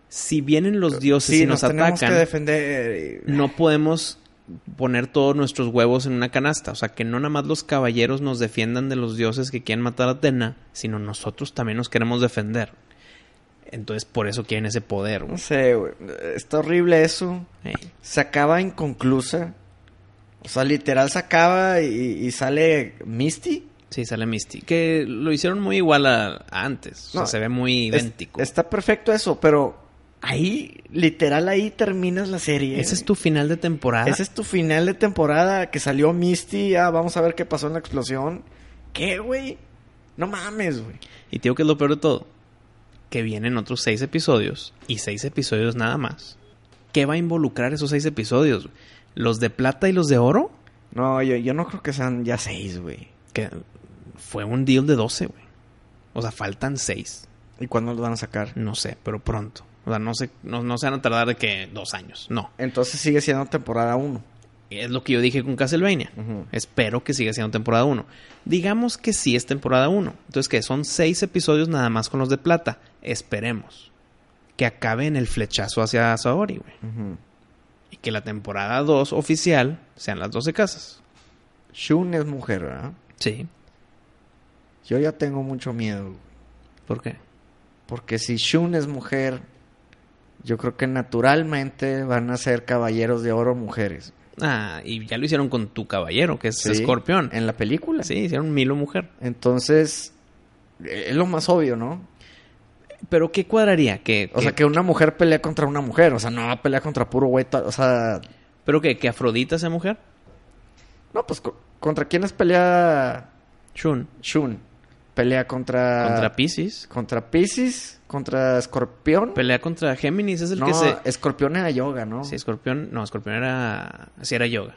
si vienen los dioses Sí, y nos, atacan, que defender. no podemos poner todos nuestros huevos en una canasta. O sea, que no nada más los caballeros nos defiendan de los dioses que quieren matar a Atena, sino nosotros también nos queremos defender. Entonces, por eso quieren ese poder, No sé, güey. Está horrible eso. Se acaba inconclusa. O sea, literal se acaba y, y sale Misty. Sí, sale Misty. Que lo hicieron muy igual a, a antes. O sea, se ve muy Es- idéntico. está perfecto eso, pero ahí, literal, ahí terminas la serie. Ese es tu final de temporada. Ese es tu final de temporada que salió Misty. Ah, vamos a ver qué pasó en la explosión. ¿Qué, güey? No mames, güey. Y te digo que es lo peor de todo. Que vienen otros seis episodios. Y seis episodios nada más. ¿Qué va a involucrar esos seis episodios? ¿Los de plata y los de oro? No, yo, yo no creo que sean ya seis, güey. Fue un deal de 12, güey. O sea, faltan seis. ¿Y cuándo los van a sacar? No sé, pero pronto. O sea, no sé, no, no se van a tardar de que dos años. No. Entonces sigue siendo temporada uno. Es lo que yo dije con Castlevania. Espero que siga siendo temporada 1. Digamos que sí es temporada 1. Entonces, que son seis episodios nada más con los de plata. Esperemos. Que acabe en el flechazo hacia Saori, güey. Y que la temporada 2 oficial sean las 12 casas. Shun es mujer, ¿verdad? Sí. Yo ya tengo mucho miedo. ¿Por qué? Porque si Shun es mujer, yo creo que naturalmente van a ser caballeros de oro mujeres. Ah, y ya lo hicieron con tu caballero, que es Sí, escorpión. En la película. Sí, hicieron Milo mujer. Entonces, eh, es lo más obvio, ¿no? Pero ¿qué cuadraría? ¿Que, O sea, que una mujer pelea contra una mujer. O sea, no va a pelear contra puro güey. O sea, ¿Pero qué? ¿Que Afrodita sea mujer? no, pues, co- ¿contra quiénes pelea Shun. Shun? Pelea contra... Contra Pisces. Contra Pisces, contra Escorpión. Pelea contra Géminis, es el no, que se... Escorpión era yoga, ¿no? Sí, Escorpión... No, Escorpión era... Sí, era yoga.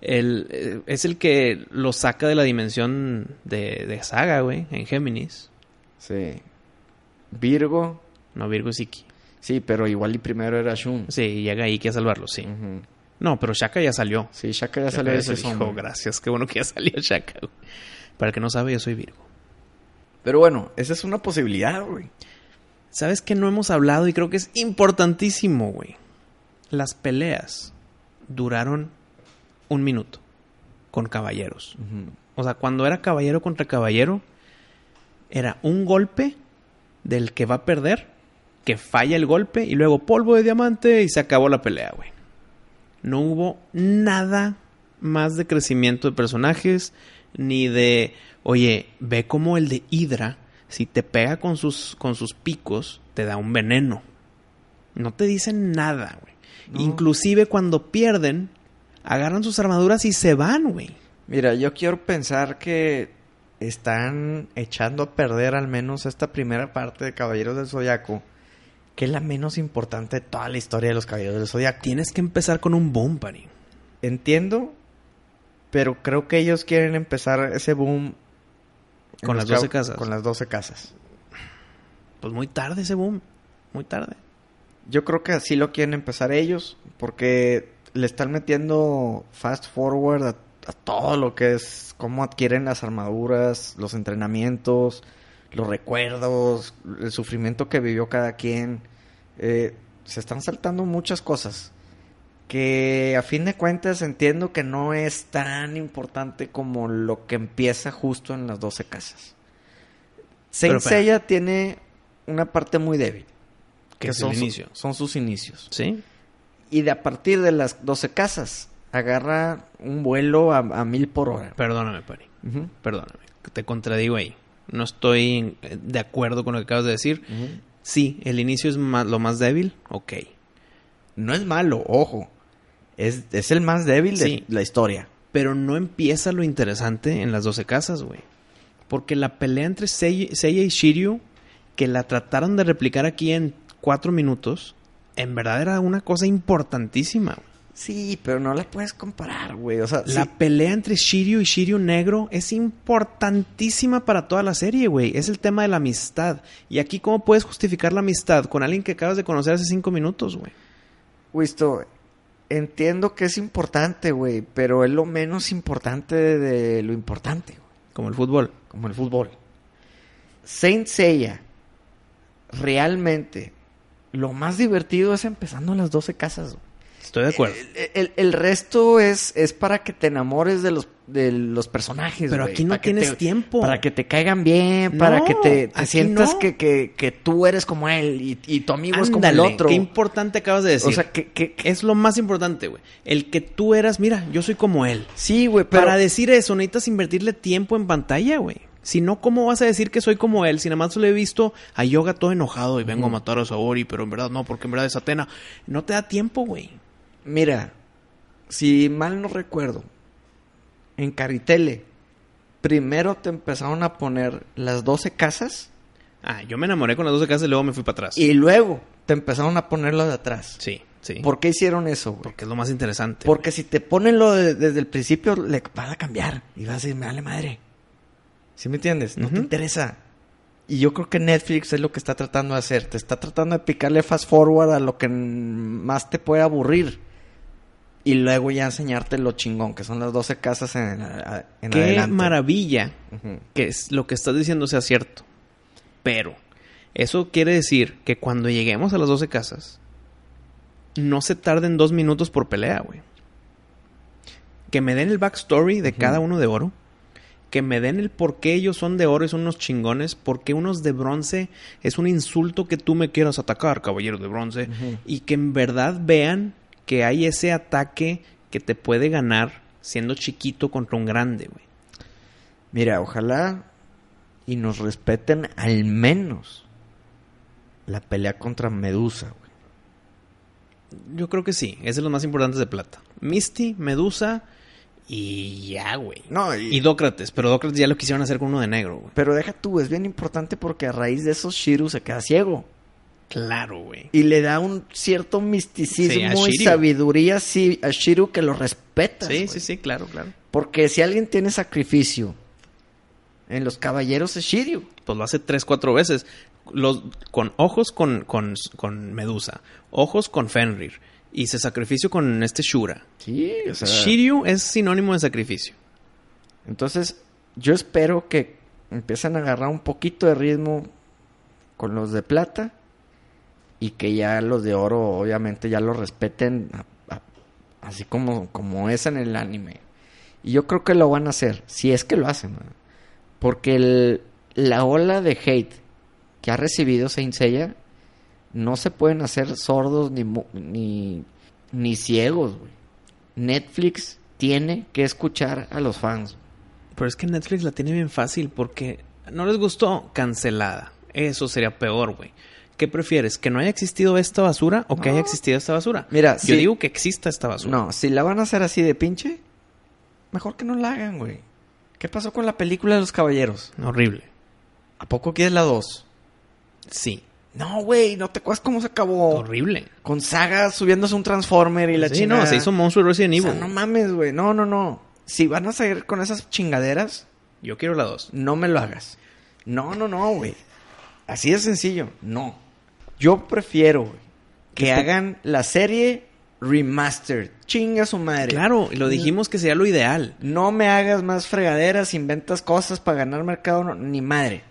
El, eh, es el que lo saca de la dimensión de, de Saga, güey, en Géminis. Sí. Virgo. No, Virgo es Iki. Sí, pero igual y primero era Shun. Sí, llega ahí que a salvarlo, sí. No, pero Shaka ya salió. Sí, Shaka ya Shaka salió de ese sombra. Gracias, qué bueno que ya salió Shaka, güey. Para el que no sabe, yo soy Virgo. Pero bueno, esa es una posibilidad, güey. ¿Sabes que no hemos hablado y creo que es importantísimo, güey? Las peleas duraron un minuto con caballeros. O sea, cuando era caballero contra caballero, era un golpe del que va a perder, que falla el golpe y luego polvo de diamante y se acabó la pelea, güey. No hubo nada más de crecimiento de personajes, ni de, oye, ve como el de Hydra, si te pega con sus, con sus picos, te da un veneno. No te dicen nada, güey. No. Inclusive cuando pierden, agarran sus armaduras y se van, güey. Mira, yo quiero pensar que están echando a perder al menos esta primera parte de Caballeros del Zodiaco, que es la menos importante de toda la historia de los Caballeros del Zodiaco. Tienes que empezar con un boom, Pari. Entiendo, pero creo que ellos quieren empezar ese boom Con las 12 cab- casas. Con las 12 casas. Pues muy tarde ese boom. Muy tarde. Yo creo que así lo quieren empezar ellos, porque le están metiendo fast forward a, a todo lo que es cómo adquieren las armaduras, los entrenamientos, los recuerdos, el sufrimiento que vivió cada quien. Eh, se están saltando muchas cosas que a fin de cuentas entiendo que no es tan importante como lo que empieza justo en las 12 casas. Saint. Seiya tiene una parte muy débil Que es son su- son sus inicios. ¿Sí? Y de a partir de las 12 casas, agarra un vuelo a, a mil por hora. Perdóname, Pari. Perdóname. Te contradigo ahí. No estoy eh, de acuerdo con lo que acabas de decir. Sí, el inicio es lo más débil. Ok. No es malo, ojo. Es, es el más débil de la historia. Pero no empieza lo interesante en las 12 casas, güey. Porque la pelea entre Sei- Seiya y Shiryu, que la trataron de replicar aquí en cuatro minutos, en verdad era una cosa importantísima. güey. Sí, pero no la puedes comparar, güey. O sea, La sí, pelea entre Shiryu y Shiryu Negro es importantísima para toda la serie, güey. Es el tema de la amistad. Y aquí, ¿cómo puedes justificar la amistad con alguien que acabas de conocer hace cinco minutos, güey? Wisto, entiendo que es importante, güey, pero es lo menos importante de, lo importante, güey, Como el fútbol. como el fútbol. Saint Seiya, realmente, lo más divertido es empezando en las 12 casas. güey. Estoy de acuerdo. El, el- el resto es, es para que te enamores de los, de los personajes. Pero aquí no tienes te- tiempo. Para que te caigan bien, para que te, sientas no. que, que, que tú eres como él y, y tu amigo es como el otro. Qué importante acabas de decir. o sea, que, que, que- es lo más importante, güey. El que tú eras, mira, yo soy como él. sí, güey, pero Para decir eso, necesitas invertirle tiempo en pantalla, güey. Si no, ¿cómo vas a decir que soy como él? Si nada más lo he visto a Yoga todo enojado y vengo a matar a Saori, pero en verdad no, porque en verdad es Atena. No te da tiempo, güey. Mira, si mal no recuerdo, en Caritele, primero te empezaron a poner las 12 casas Ah, yo me enamoré con las 12 casas y luego me fui para atrás. y luego te empezaron a poner lo de atrás. Sí, sí. ¿Por qué hicieron eso, güey? Porque es lo más interesante. Porque si te ponen lo de- desde el principio, le van a cambiar. Y vas a decir, me vale madre. ¿Sí me entiendes? No te interesa. Y yo creo que Netflix es lo que está tratando de hacer. Te está tratando de picarle fast forward a lo que más te puede aburrir. Y luego ya enseñarte lo chingón, que son las 12 casas en, en Qué adelante. maravilla que es lo que estás diciendo sea cierto. Pero eso quiere decir que cuando lleguemos a las 12 casas, no se tarden dos minutos por pelea, güey. Que me den el backstory de cada uno de oro. Que me den el por qué ellos son de oro y son unos chingones. Por qué unos de bronce es un insulto que tú me quieras atacar, caballero de bronce. Y que en verdad vean que hay ese ataque que te puede ganar siendo chiquito contra un grande, güey. Mira, ojalá y nos respeten al menos la pelea contra Medusa, güey. Yo creo que sí, es de los más importantes de plata. Misty, Medusa y ya, güey. No, y- Y Dócrates, pero Dócrates ya lo quisieron hacer con uno de negro, güey. Pero deja tú, es bien importante porque a raíz de esos Shiru se queda ciego. Claro, güey. Y le da un cierto misticismo Sí, y sabiduría sí, a Shiru que lo respeta. Sí, sí, sí, claro, claro. Porque si alguien tiene sacrificio en los caballeros es Shiryu. Pues lo hace tres, cuatro veces. Los, con ojos con, con, con Medusa, ojos con Fenrir y se sacrificio con este Shura. Sí, o sea. Shiryu es sinónimo de sacrificio. Entonces, yo espero que empiecen a agarrar un poquito de ritmo con los de plata y que ya los de oro obviamente ya los respeten así como, como es en el anime. Y yo creo que lo van a hacer, si es que lo hacen. Porque el- la ola de hate que ha recibido Saint Seiya no se pueden hacer sordos ni, ni, ni ciegos. Netflix tiene que escuchar a los fans. Pero es que Netflix la tiene bien fácil porque no les gustó, cancelada. Eso sería peor, güey. ¿Qué prefieres? ¿Que no haya existido esta basura o que haya existido esta basura? Mira, yo sí. digo que exista esta basura. No, si la van a hacer así de pinche, mejor que no la hagan, güey. ¿Qué pasó con la película de los caballeros? Horrible. ¿A poco quieres la 2? Sí. No, güey, no te acuerdas cómo se acabó. Horrible. Con Saga subiéndose un Transformer y la sí, chingada. no, se hizo monstruo de Resident O Evil. sea, no mames, güey. No, no, no. Si van a seguir con esas chingaderas, Yo quiero la 2. no me lo hagas. No, no, no, güey. Así de sencillo. No. Yo prefiero, que ¿Qué te- hagan la serie remastered. Chinga su madre. Claro, y lo dijimos que sería lo ideal. No me hagas más fregaderas, inventas cosas para ganar mercado, no- ni madre.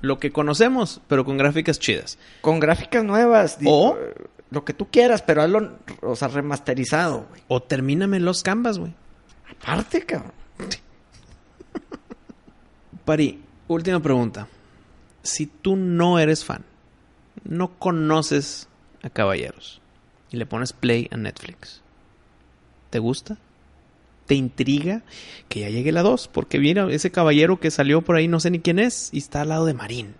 Lo que conocemos, pero con gráficas chidas. Con gráficas nuevas. O- Lo que tú quieras, pero hazlo, o sea, remasterizado, güey. O termíname los canvas, güey. Aparte, cabrón. [LAUGHS] Pari, última pregunta. Si tú no eres fan, no conoces a Caballeros y le pones play a Netflix, ¿te gusta? ¿Te intriga que ya llegue la 2? Porque mira, ese caballero que salió por ahí, no sé ni quién es, y está al lado de Marín.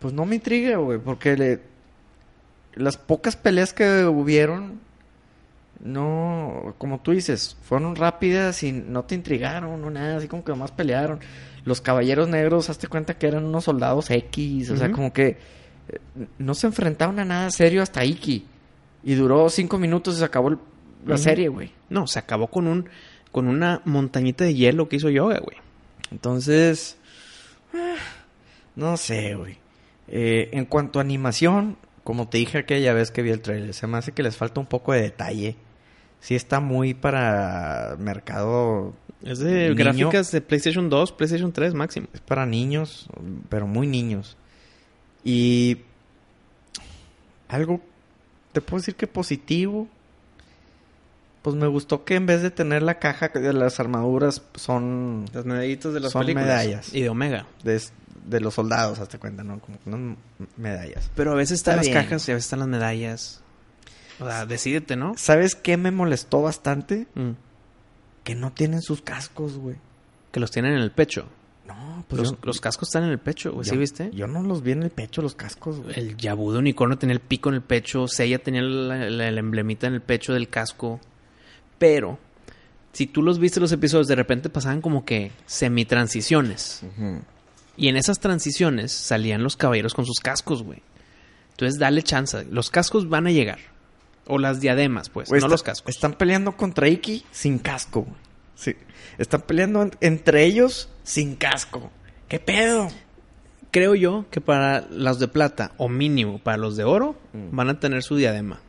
Pues no me intriga, güey, porque le... las pocas peleas que hubieron, no, como tú dices, fueron rápidas y no te intrigaron, no nada, así como que nomás pelearon. Los caballeros negros, hazte cuenta que eran unos soldados X, o sea, como que no se enfrentaron a nada serio hasta Iki. Y duró cinco minutos y se acabó el- la serie, güey. No, se acabó con un con una montañita de hielo que hizo yoga, güey. Entonces, ah, no sé, güey. Eh, en cuanto a animación, como te dije aquella vez que vi el trailer, se me hace que les falta un poco de detalle. Sí está muy para mercado, Es de Niño. gráficas de PlayStation 2, PlayStation 3 máximo. es para niños, pero muy niños. Y algo, te puedo decir que positivo. Pues me gustó que en vez de tener la caja de las armaduras son Las medallitas de las Son películas. medallas. Y de Omega. de, de los soldados, hazte cuenta, ¿no? Como que unas medallas. Pero a veces están Está las bien. cajas y a veces están las medallas. O sea, decídete, ¿no? ¿Sabes qué me molestó bastante? Mm. Que no tienen sus cascos, güey. Que los tienen en el pecho. No, pues los, yo- los cascos están en el pecho, güey. ¿Sí viste? Yo no los vi en el pecho, los cascos, güey. El Yabu de unicornio tenía el pico en el pecho. Seiya tenía la, la- el emblemita en el pecho del casco. Pero, si tú los viste los episodios, de repente pasaban como que semitransiciones. Ujú. Y en esas transiciones salían los caballeros con sus cascos, güey. Entonces dale chance. Los cascos van a llegar. O las diademas, pues, no está- los cascos. Están peleando contra Iki sin casco, güey. Sí. Están peleando en- entre ellos sin casco. ¿Qué pedo? Creo yo que para los de plata, o mínimo para los de oro, Mm. van a tener su diadema.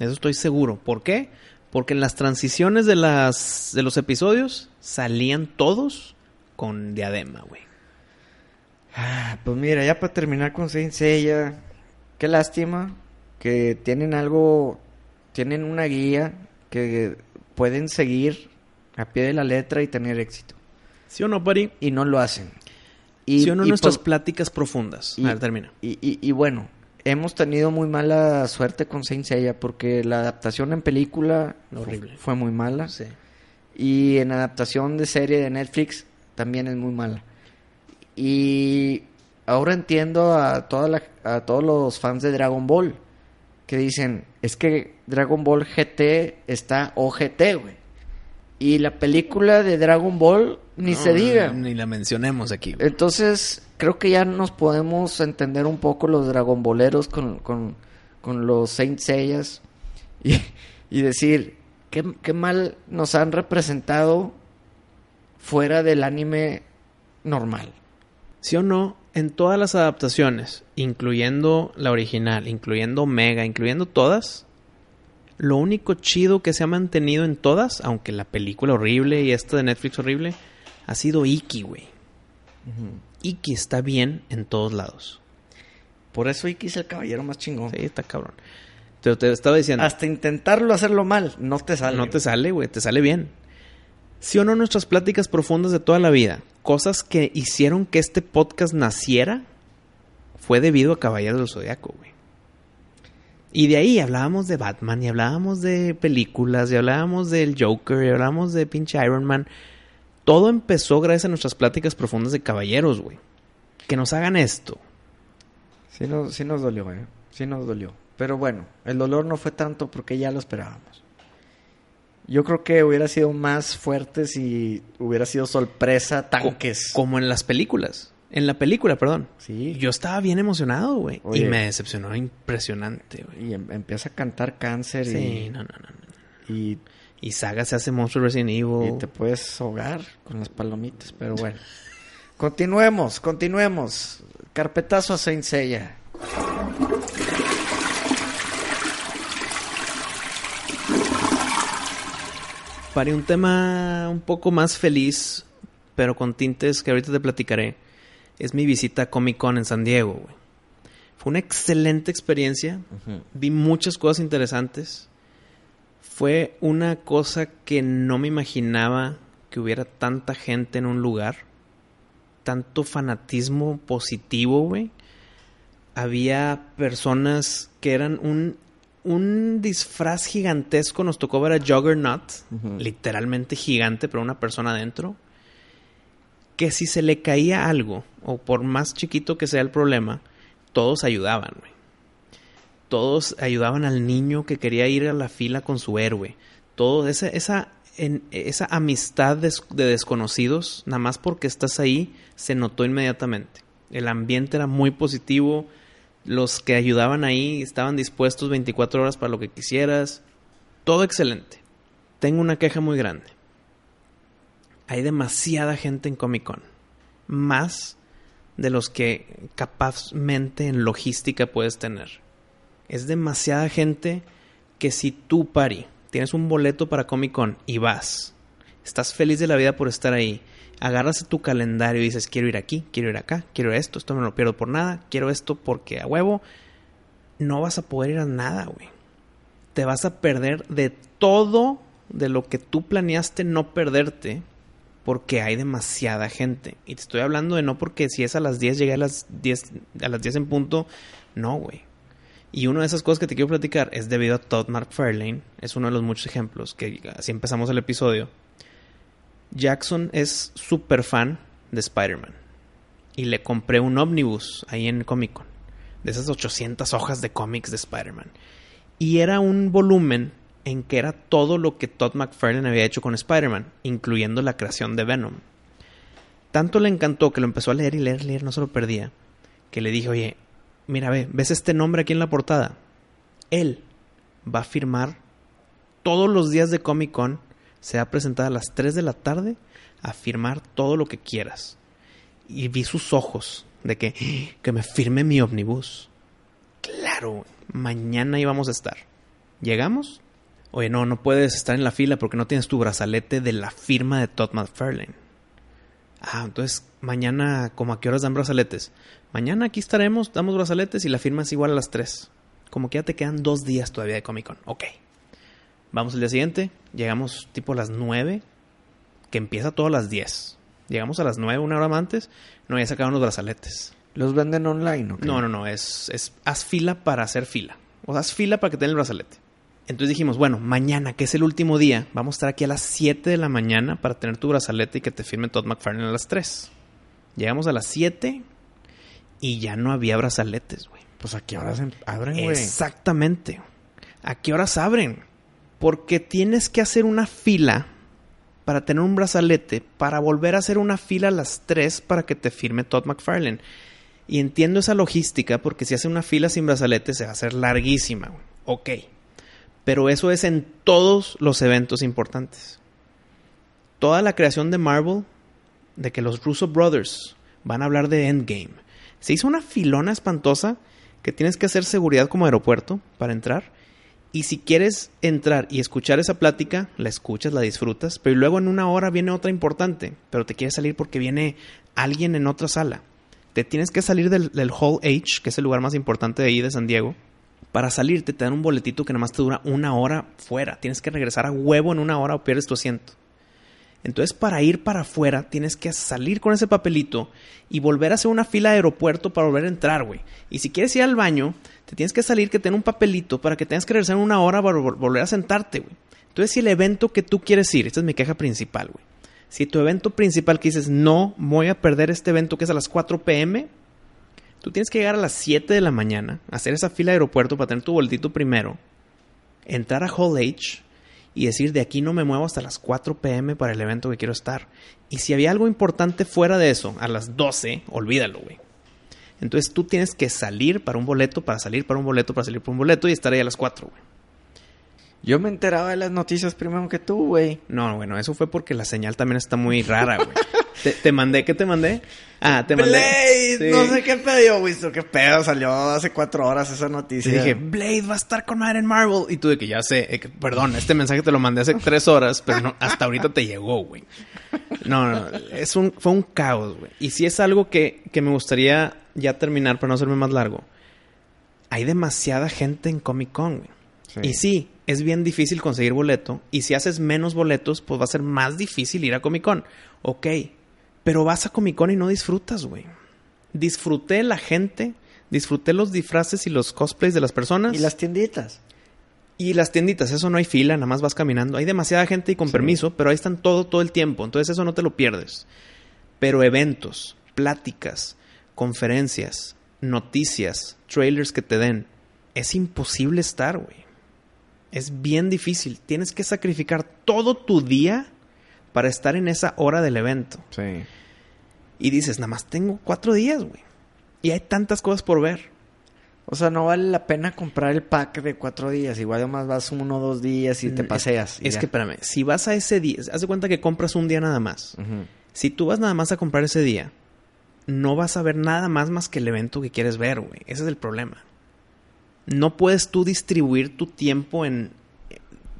Eso estoy seguro. ¿Por qué? Porque en las transiciones de las de los episodios salían todos con diadema, güey. Ah, pues mira, ya para terminar con Saint Seiya, qué lástima que tienen algo, tienen una guía que pueden seguir a pie de la letra y tener éxito. ¿Sí o no, Pari? Y no lo hacen. Y, ¿Sí o no y nuestras pláticas profundas? y- a ver, termina. Y, bueno, hemos tenido muy mala suerte con Saint Seiya porque la adaptación en película Horrible. fue muy mala. Sí. Y en adaptación de serie de Netflix también es muy mala. Y ahora entiendo a, toda la- a todos los fans de Dragon Ball que dicen, es que Dragon Ball GT está OGT, güey. Y la película de Dragon Ball ni No, se diga. Ni la mencionemos aquí. Entonces, creo que ya nos podemos entender un poco los Dragon Balleros con, con, con los Saint Seiyas y, y decir, ¿qué, qué mal nos han representado fuera del anime normal. ¿Sí o no? En todas las adaptaciones, incluyendo la original, incluyendo Omega, incluyendo todas, lo único chido que se ha mantenido en todas, aunque la película horrible y esta de Netflix horrible, ha sido Iki, güey. Iki está bien en todos lados. Por eso Iki es el caballero más chingón. Sí, está cabrón. Pero te estaba diciendo, Hasta intentarlo hacerlo mal, no te sale. no te sale, güey, te sale bien. ¿Sí o no nuestras pláticas profundas de toda la vida? Cosas que hicieron que este podcast naciera fue debido a Caballeros del Zodiaco, güey. Y de ahí hablábamos de Batman y hablábamos de películas y hablábamos del Joker y hablábamos de pinche Iron Man. Todo empezó gracias a nuestras pláticas profundas de caballeros, güey. Que nos hagan esto. Sí nos, sí nos dolió, eh. Sí nos dolió. Pero bueno, el dolor no fue tanto porque ya lo esperábamos. Yo creo que hubiera sido más fuerte si hubiera sido sorpresa tanques. Co- Como en las películas. En la película, perdón. Sí. Yo estaba bien emocionado, güey. Y me decepcionó impresionante, güey. Y em- empieza a cantar cáncer Sí, y, no, no, no. y, Y Saga se hace monstruo Resident Evil. y te puedes ahogar con las palomitas. Pero bueno. [LAUGHS] continuemos, continuemos. Carpetazo a Saint Seiya. Para un tema un poco más feliz, pero con tintes que ahorita te platicaré, es mi visita a Comic Con en San Diego, güey. Fue una excelente experiencia. Vi muchas cosas interesantes. Fue una cosa que no me imaginaba que hubiera tanta gente en un lugar. Tanto fanatismo positivo, güey. Había personas que eran un, un disfraz gigantesco. Nos tocó ver a Juggernaut, literalmente gigante, pero una persona adentro. Que si se le caía algo, o por más chiquito que sea el problema, todos ayudaban. Todos ayudaban al niño que quería ir a la fila con su héroe. Todo esa, esa, esa amistad des- de desconocidos, nada más porque estás ahí, se notó inmediatamente. El ambiente era muy positivo. Los que ayudaban ahí estaban dispuestos 24 horas para lo que quisieras. Todo excelente. Tengo una queja muy grande. Hay demasiada gente en Comic Con. Más de los que capazmente en logística puedes tener. Es demasiada gente que si tú, Pari, tienes un boleto para Comic Con y vas, estás feliz de la vida por estar ahí, agarras tu calendario y dices, quiero ir aquí, quiero ir acá, quiero esto, esto me lo pierdo por nada, quiero esto porque a huevo, no vas a poder ir a nada, güey. Te vas a perder de todo de lo que tú planeaste no perderte porque hay demasiada gente. Y te estoy hablando de no porque si es a las 10 llegué a las 10 a las 10 en punto, no, güey. Y una de esas cosas que te quiero platicar es debido a Todd McFarlane, es uno de los muchos ejemplos que así empezamos el episodio. Jackson es súper fan de Spider-Man y le compré un ómnibus ahí en Comic Con, de esas 800 hojas de cómics de Spider-Man. Y era un volumen en que era todo lo que Todd McFarlane había hecho con Spider-Man, incluyendo la creación de Venom. Tanto le encantó que lo empezó a leer y leer, leer, no se lo perdía, que le dije, oye, mira, ve, ¿ves este nombre aquí en la portada? Él va a firmar todos los días de Comic Con, se va a presentar a las 3 de la tarde a firmar todo lo que quieras. Y vi sus ojos de que, "Ah, que me firme mi ómnibus. Claro, mañana íbamos a estar. ¿Llegamos? Oye, no, no puedes estar en la fila porque no tienes tu brazalete de la firma de Todd McFarlane. Ah, entonces mañana, ¿como a qué horas dan brazaletes? Mañana aquí estaremos, damos brazaletes y la firma es igual a las 3. Como que ya te quedan dos días todavía de Comic Con. Ok. Vamos el día siguiente, llegamos tipo a las 9, que empieza todo a las 10. Llegamos a las 9, una hora antes, no, ya sacaron los brazaletes. ¿Los venden online o? No, no, no, es, es haz fila para hacer fila. O sea, haz fila para que te den el brazalete. Entonces dijimos, bueno, mañana, que es el último día, vamos a estar aquí a las 7 de la mañana para tener tu brazalete y que te firme Todd McFarlane a las 3. Llegamos a las 7 y ya no había brazaletes, güey. Pues a qué horas em- abren, güey. Exactamente. ¿A qué horas abren? Porque tienes que hacer una fila para tener un brazalete, para volver a hacer una fila a las 3 para que te firme Todd McFarlane. Y entiendo esa logística porque si hace una fila sin brazalete se va a hacer larguísima. güey. Ok. Pero eso es en todos los eventos importantes. Toda la creación de Marvel, de que los Russo Brothers van a hablar de Endgame. Se hizo una filona espantosa que tienes que hacer seguridad como aeropuerto para entrar. Y si quieres entrar y escuchar esa plática, la escuchas, la disfrutas, pero luego en una hora viene otra importante, pero te quieres salir porque viene alguien en otra sala. Te tienes que salir del, Hall H, que es el lugar más importante de ahí de San Diego. Para salirte te dan un boletito que nada más te dura una hora fuera. Tienes que regresar a huevo en una hora o pierdes tu asiento. Entonces, para ir para afuera, tienes que salir con ese papelito y volver a hacer una fila de aeropuerto para volver a entrar, güey. Y si quieres ir al baño, te tienes que salir que tenga un papelito para que tengas que regresar en una hora para vol- volver a sentarte, güey. Entonces, si el evento que tú quieres ir, esta es mi queja principal, güey. Si tu evento principal que dices, no, voy a perder este evento que es a las 4 pm, tú tienes que llegar a las 7 de la mañana, hacer esa fila de aeropuerto para tener tu boletito primero, entrar a Hall H y decir de aquí no me muevo hasta las 4 pm para el evento que quiero estar. Y si había algo importante fuera de eso, a las 12, olvídalo, güey. Entonces tú tienes que salir para un boleto, para salir para un boleto, para salir para un boleto y estar ahí a las 4, güey. Yo me enteraba de las noticias primero que tú, güey. No, bueno, eso fue porque la señal también está muy rara, güey. Te, te mandé, ¿qué te mandé? Ah, te mandé. Blade, Sí. no sé qué pedo, güey. ¿Qué pedo? Salió hace cuatro horas esa Y noticia. dije, Blade va a estar con Madre en Marvel. Y tú de que ya sé, eh, que- perdón, este mensaje te lo mandé hace tres horas, pero no, hasta ahorita te llegó, güey. No, no, es un, fue un caos, güey. Y si es algo que, que me gustaría ya terminar para no hacerme más largo. Hay demasiada gente en Comic Con, güey. Sí. Y sí, es bien difícil conseguir boleto. Y si haces menos boletos, pues va a ser más difícil ir a Comic Con. Ok. Pero vas a Comic Con y no disfrutas, güey. Disfruté la gente, disfruté los disfraces y los cosplays de las personas. Y las tienditas. Y las tienditas, eso no hay fila, nada más vas caminando. Hay demasiada gente y con permiso, pero ahí están todo, todo el tiempo. Entonces eso no te lo pierdes. Pero eventos, pláticas, conferencias, noticias, trailers que te den, es imposible estar, güey. Es bien difícil. Tienes que sacrificar todo tu día para estar en esa hora del evento. Sí. Y dices, nada más tengo cuatro días, güey. Y hay tantas cosas por ver. O sea, no vale la pena comprar el pack de cuatro días. Igual además vas uno o dos días y te Mm, paseas. y Es que espérame, si vas a ese día, haz de cuenta que compras un día nada más. Si tú vas nada más a comprar ese día, no vas a ver nada más más que el evento que quieres ver, güey. Ese es el problema. No puedes tú distribuir tu tiempo en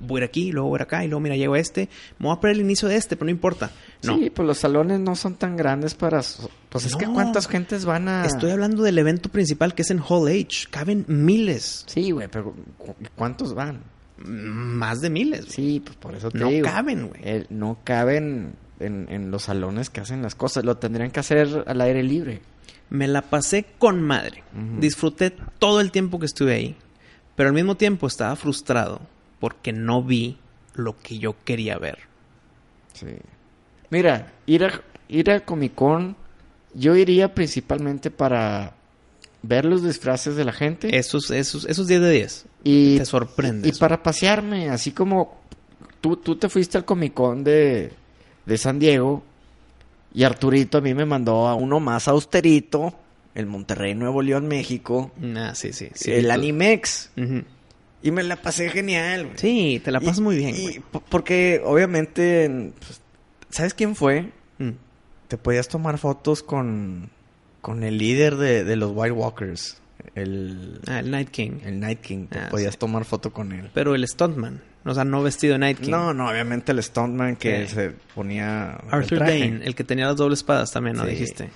voy a ir aquí, luego voy a ir acá y luego mira, llego a este, me voy a poner el inicio de este, pero no importa. No, Sí, pues los salones no son tan grandes para... Pues es que No. ¿cuántas gentes van a...? estoy hablando del evento principal que es en Hall H. Caben miles, Sí, güey, pero ¿cu- ¿cuántos van? mm, más de miles. Sí, pues por eso te No digo. caben, güey. No caben en, en los salones que hacen las cosas. Lo tendrían que hacer al aire libre. Me la pasé con madre. Disfruté todo el tiempo que estuve ahí. Pero al mismo tiempo estaba frustrado porque no vi lo que yo quería ver. Sí. Mira, ir a, ir a Comic Con, yo iría principalmente para ver los disfraces de la gente Esos, esos, esos 10 de 10. y, te sorprendes. y para pasearme, así como tú, tú te fuiste al Comic Con de, de San Diego y Arturito a mí me mandó a uno más austerito, el Monterrey Nuevo León, México, Ah, sí, sí. sí el tú- Animex. Y me la pasé genial, güey. Sí, te la pasas Y- muy bien, güey. po- porque obviamente, pues, ¿sabes quién fue? Mm. Te podías tomar fotos con, con el líder de, de los White Walkers, el, Ah, el Night King. el Night King. Te Ah, podías sí. tomar foto con él. Pero el Stuntman. O sea, no vestido de Night King. No, no, obviamente el Stuntman que Sí. se ponía el Arthur traje. Dane, el que tenía las dobles espadas también, ¿no? Sí. Dijiste.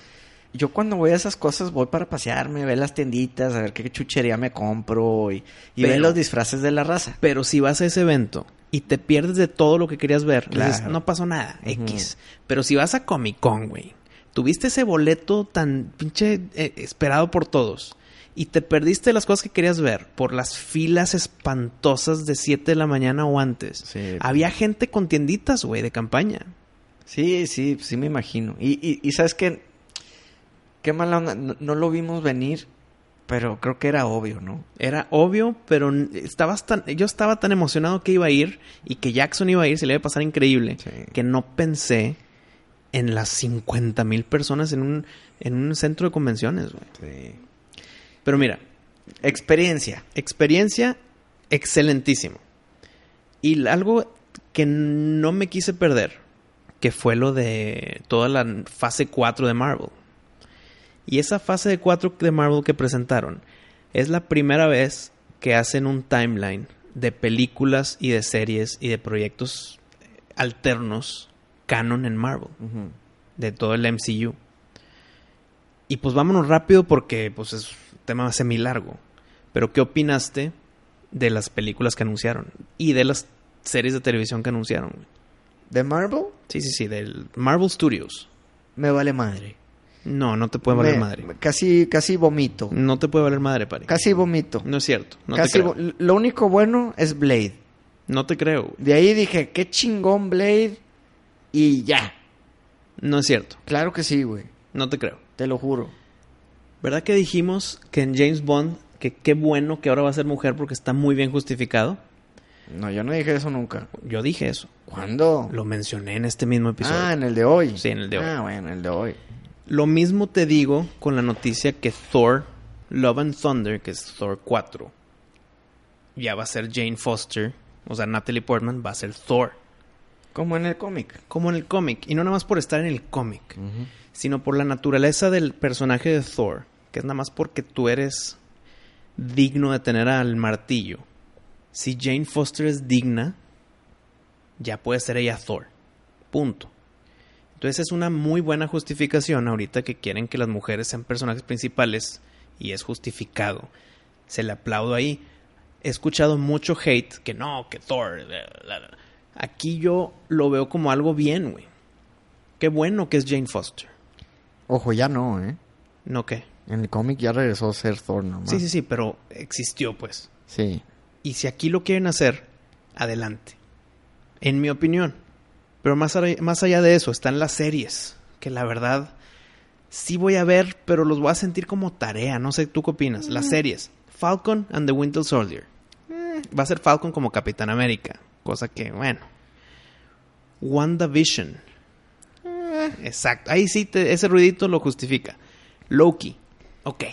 Yo cuando voy a esas cosas voy para pasearme, ver las tienditas, a ver qué chuchería me compro y, y ver los disfraces de la raza. Pero si vas a ese evento y te pierdes de todo lo que querías ver, Claro. dices, no pasó nada. X. Pero si vas a Comic Con, güey, Tuviste ese boleto tan pinche eh, esperado por todos. Y te perdiste las cosas que querías ver por las filas espantosas de 7 de la mañana o antes. Sí. Había gente con tienditas, güey, de campaña. Sí, sí, sí me imagino. Y, y, y sabes qué, qué mala onda, no, no lo vimos venir, pero creo que era obvio, ¿no? Era obvio, pero estabas tan, yo estaba tan emocionado que iba a ir y que Jackson iba a ir, se le iba a pasar increíble, Sí. que no pensé en las 50 mil personas en un, en un centro de convenciones, güey. Sí. Pero mira, Experiencia. experiencia excelentísimo. Y algo que no me quise perder, que fue lo de toda la fase 4 de Marvel. Y esa fase de 4 de Marvel que presentaron es la primera vez que hacen un timeline de películas y de series y de proyectos alternos canon en Marvel de todo el MCU. Y pues vámonos rápido porque pues es un tema semi largo. Pero ¿qué opinaste de las películas que anunciaron? Y de las series de televisión que anunciaron. ¿De Marvel? Sí, sí, sí, del Marvel Studios. Me vale madre. No, no te puede valer Me- madre. Casi, casi vomito. No te puede valer madre, pari. Casi vomito. No es cierto. No casi te creo. vo- Lo único bueno es Blade. No te creo. De ahí dije, qué chingón Blade. Y ya. No es cierto. Claro que sí, güey. No te creo. Te lo juro. ¿Verdad que dijimos que en James Bond, que qué bueno que ahora va a ser mujer porque está muy bien justificado? No, yo no dije eso nunca. Yo dije eso. ¿Cuándo? Lo mencioné en este mismo episodio. Ah, en el de hoy. Sí, en el de hoy. Ah, bueno, el de hoy. Lo mismo te digo con la noticia que Thor, Love and Thunder, que es Thor 4, ya va a ser Jane Foster, o sea, Natalie Portman va a ser Thor, Como en el cómic. como en el cómic. Y no nada más por estar en el cómic, sino por la naturaleza del personaje de Thor, que es nada más porque tú eres digno de tener al martillo. Si Jane Foster es digna, ya puede ser ella Thor. Punto. Entonces es una muy buena justificación ahorita que quieren que las mujeres sean personajes principales y es justificado. Se le aplaudo ahí. He escuchado mucho hate que no, que Thor. Aquí yo lo veo como algo bien, güey. Qué bueno que es Jane Foster. Ojo, ya no, ¿eh? No qué. En el cómic ya regresó a ser Thor nomás. Sí, sí, sí, pero existió pues. Sí. Y si aquí lo quieren hacer, adelante. En mi opinión. Pero más, allá- más allá de eso, están las series. Que la verdad, sí voy a ver, pero los voy a sentir como tarea. No sé, ¿tú qué opinas? Las series. Falcon and the Winter Soldier. Eh, va a ser Falcon como Capitán América. Cosa que, bueno. WandaVision. Eh, Exacto. Ahí sí, te- ese ruidito lo justifica. Loki. Ok.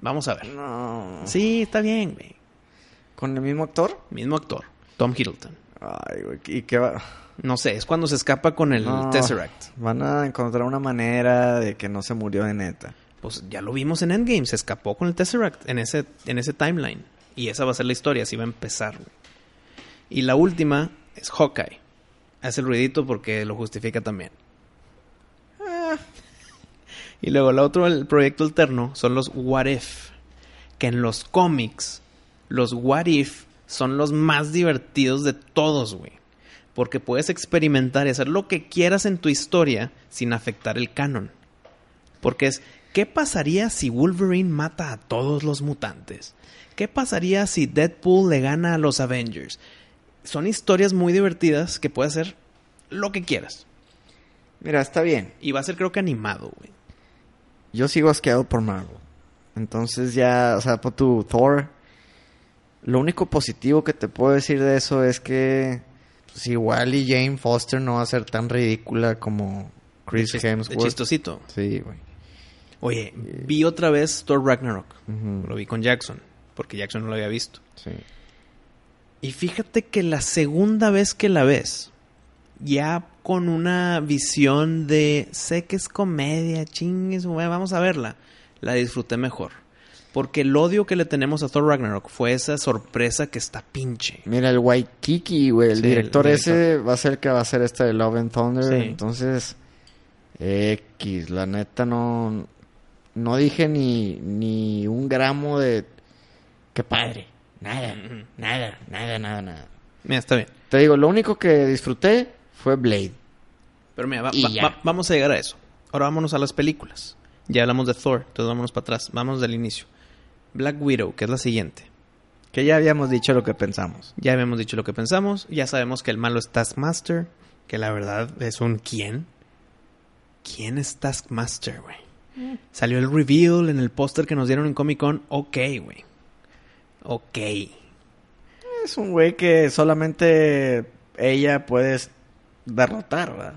Vamos a ver. No. Sí, está bien, güey. ¿Con el mismo actor? Mismo actor, Tom Hiddleston. Ay, güey. ¿Y qué va? No sé, es cuando se escapa con el No. Tesseract. Van a encontrar una manera de que no se murió de neta. Pues ya lo vimos en Endgame, se escapó con el Tesseract en ese, en ese timeline. Y esa va a ser la historia, así va a empezar. güey. Y la última es Hawkeye. Hace el ruidito porque lo justifica también. Ah. [LAUGHS] Y luego el otro, el proyecto alterno, son los What If. Que en los cómics, los What If son los más divertidos de todos, güey. Porque puedes experimentar y hacer lo que quieras en tu historia sin afectar el canon. Porque es, ¿qué pasaría si Wolverine mata a todos los mutantes? ¿Qué pasaría si Deadpool le gana a los Avengers? Son historias muy divertidas que puedes hacer lo que quieras. Mira, está bien. Y va a ser creo que animado, güey. Yo sigo asqueado por Marvel. Entonces ya, o sea, por tu Thor. Lo único positivo que te puedo decir de eso es que pues igual y Jane Foster no va a ser tan ridícula como Chris De chis- de Hemsworth. chistosito. Sí, güey. Oye, vi otra vez Thor Ragnarok. Lo vi con Jackson, porque Jackson no lo había visto. Sí. Y fíjate que la segunda vez que la ves, ya con una visión de sé que es comedia, chingues, güey, vamos a verla, la disfruté mejor. Porque el odio que le tenemos a Thor Ragnarok fue esa sorpresa que está pinche. Mira, el Waikiki, güey, el Sí, el director ese va a ser el que va a hacer este de Love and Thunder. Sí. Entonces, X, la neta no, no dije ni, ni un gramo de... ¡Qué padre! Nada, nada, nada, nada, nada. Mira, está bien. Te digo, lo único que disfruté fue Blade. Pero mira, va- vamos a llegar a eso. Ahora vámonos a las películas. Ya hablamos de Thor, entonces vámonos para atrás. Vamos del inicio. Black Widow, que es la siguiente. Que ya habíamos dicho lo que pensamos. Ya habíamos dicho lo que pensamos. Ya sabemos que el malo es Taskmaster. Que la verdad es un quién. ¿Quién es Taskmaster, güey? Salió el reveal en el póster que nos dieron en Comic Con. Ok, güey. Ok. Es un güey que solamente ella puede derrotar, ¿verdad?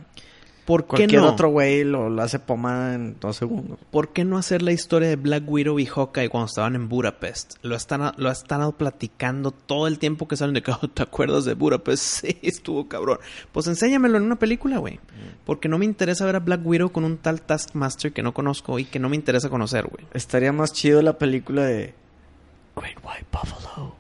¿Por qué Cualquier no? otro güey lo, lo hace pomada en dos segundos. ¿Por qué no hacer la historia de Black Widow y Hawkeye cuando estaban en Budapest? Lo están, lo han estado platicando todo el tiempo que salen de que, "Oh, ¿te acuerdas de Budapest? [LAUGHS] Sí, estuvo cabrón. Pues enséñamelo en una película, güey. Porque no me interesa ver a Black Widow con un tal Taskmaster que no conozco y que no me interesa conocer, güey. Estaría más chido la película de Great White Buffalo.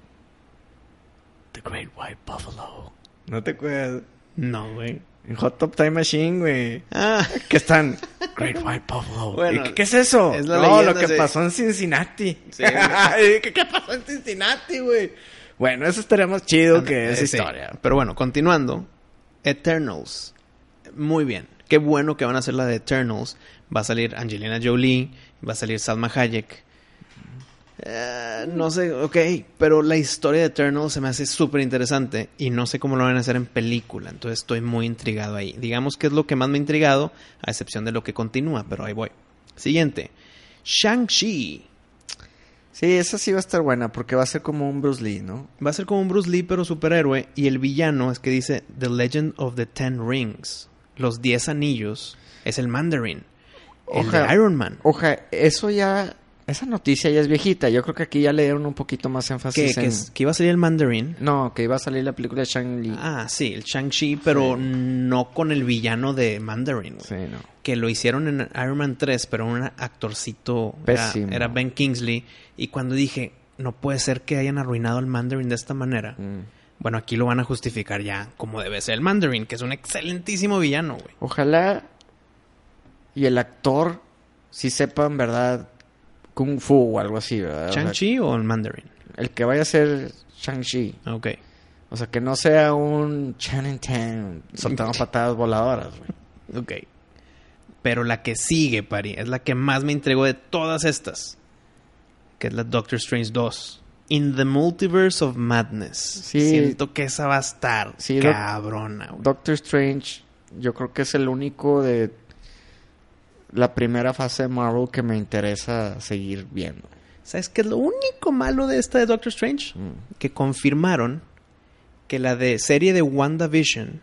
The Great White Buffalo. ¿No te acuerdas? No, güey. En Hot Top Time Machine, güey. Ah, Que están [LAUGHS] Great White Buffalo. Bueno, ¿Y qué, qué es eso? es la no, leyenda, lo que sí. pasó en Cincinnati. Sí. [LAUGHS] ¿Qué, qué pasó en Cincinnati, güey? Bueno, eso estaría más chido que esa Eh, sí. historia. Pero bueno, continuando. Eternals. Muy bien. Qué bueno que van a hacer la de Eternals. Va a salir Angelina Jolie. Va a salir Salma Hayek. Eh, no sé, ok. Pero la historia de Eternals se me hace súper interesante. Y no sé cómo lo van a hacer en película. Entonces estoy muy intrigado ahí. Digamos que es lo que más me ha intrigado. A excepción de lo que continúa. Pero ahí voy. Siguiente. Shang-Chi. Sí, esa sí va a estar buena porque va a ser como un Bruce Lee, ¿no? Va a ser como un Bruce Lee, pero superhéroe. Y el villano es que dice The Legend of the Ten Rings. Los Diez Anillos. Es el Mandarin. El Oja- de Iron Man. Oja, eso ya... Esa noticia ya es viejita. Yo creo que aquí ya le dieron un poquito más énfasis en... es- que iba a salir el Mandarin. No, que iba a salir la película de Shang-Li. Ah, sí, el Shang-Chi, pero no con el villano de Mandarin. Sí, no. Que lo hicieron en Iron Man 3, pero un actorcito. Pésimo. era Ben Kingsley. Y cuando dije, no puede ser que hayan arruinado el Mandarin de esta manera. Mm. Bueno, aquí lo van a justificar ya como debe ser el Mandarin, que es un excelentísimo villano, güey. Ojalá y el actor sí sepa en verdad Kung Fu o algo así, ¿verdad? O sea, ¿Shang-Chi o el Mandarin? el que vaya a ser Shang-Chi. Ok. O sea, que no sea un Channing Tatum soltando patadas voladoras, güey. Ok. Pero la que sigue, Pari, es la que más me entregó de todas estas. Que es la Doctor Strange 2. In the Multiverse of Madness. Sí. Siento que esa va a estar Sí, cabrona, güey. Doctor Strange, yo creo que es el único de la primera fase de Marvel que me interesa seguir viendo. ¿Sabes qué es lo único malo de esta de Doctor Strange? Mm. Que confirmaron que la de serie de WandaVision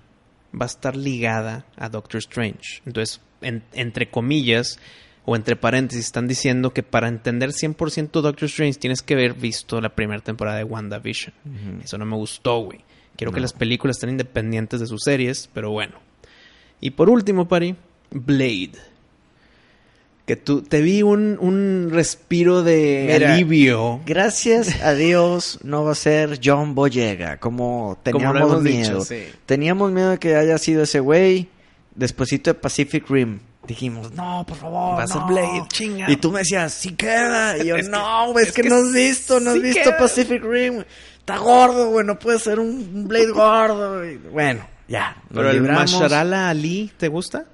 va a estar ligada a Doctor Strange. Entonces, en- entre comillas o entre paréntesis, están diciendo que para entender 100% Doctor Strange tienes que haber visto la primera temporada de WandaVision. Eso no me gustó, güey. Quiero que las películas estén independientes de sus series, pero bueno. Y por último, Pari, Blade. Que tú te vi un, un respiro de Mira, alivio. Gracias a Dios no va a ser John Boyega, como teníamos miedo. dicho, sí. Teníamos miedo de que haya sido ese güey. Despuésito de Pacific Rim. Dijimos, no, por favor. Va a ser no". Blade, chinga. Y tú me decías, sí queda. Y yo, Es no, güey, es, que, que no has visto, no has visto queda". Pacific Rim. Está gordo, güey, no puede ser un, Blade gordo. Bueno, ya. Pero el. Masharala Ali, ¿te gusta?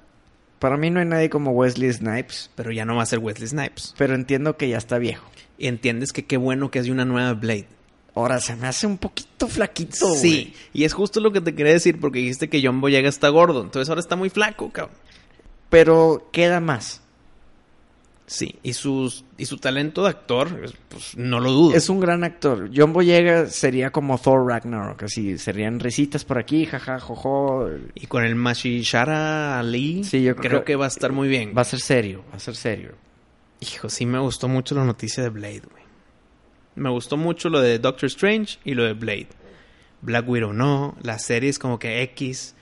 Para mí no hay nadie como Wesley Snipes. Pero ya no va a ser Wesley Snipes. Pero entiendo que ya está viejo. Y entiendes que qué bueno que hay una nueva Blade. Ahora se me hace un poquito flaquito, sí, y es justo lo que te quería decir porque dijiste que John Boyega está gordo. Entonces ahora está muy flaco, cabrón. Pero queda más. Sí, y, sus, y su talento de actor, pues no lo dudo. Es un gran actor. John Boyega sería como Thor Ragnarok, así serían risitas por aquí, jaja, jojo. Y con el Mashishara Ali, Sí, yo creo, creo que... va a estar muy bien. Va a ser serio, va a ser serio. Hijo, sí me gustó mucho la noticia de Blade, güey. Me gustó mucho lo de Doctor Strange y lo de Blade. Black Widow no, la serie es como que X.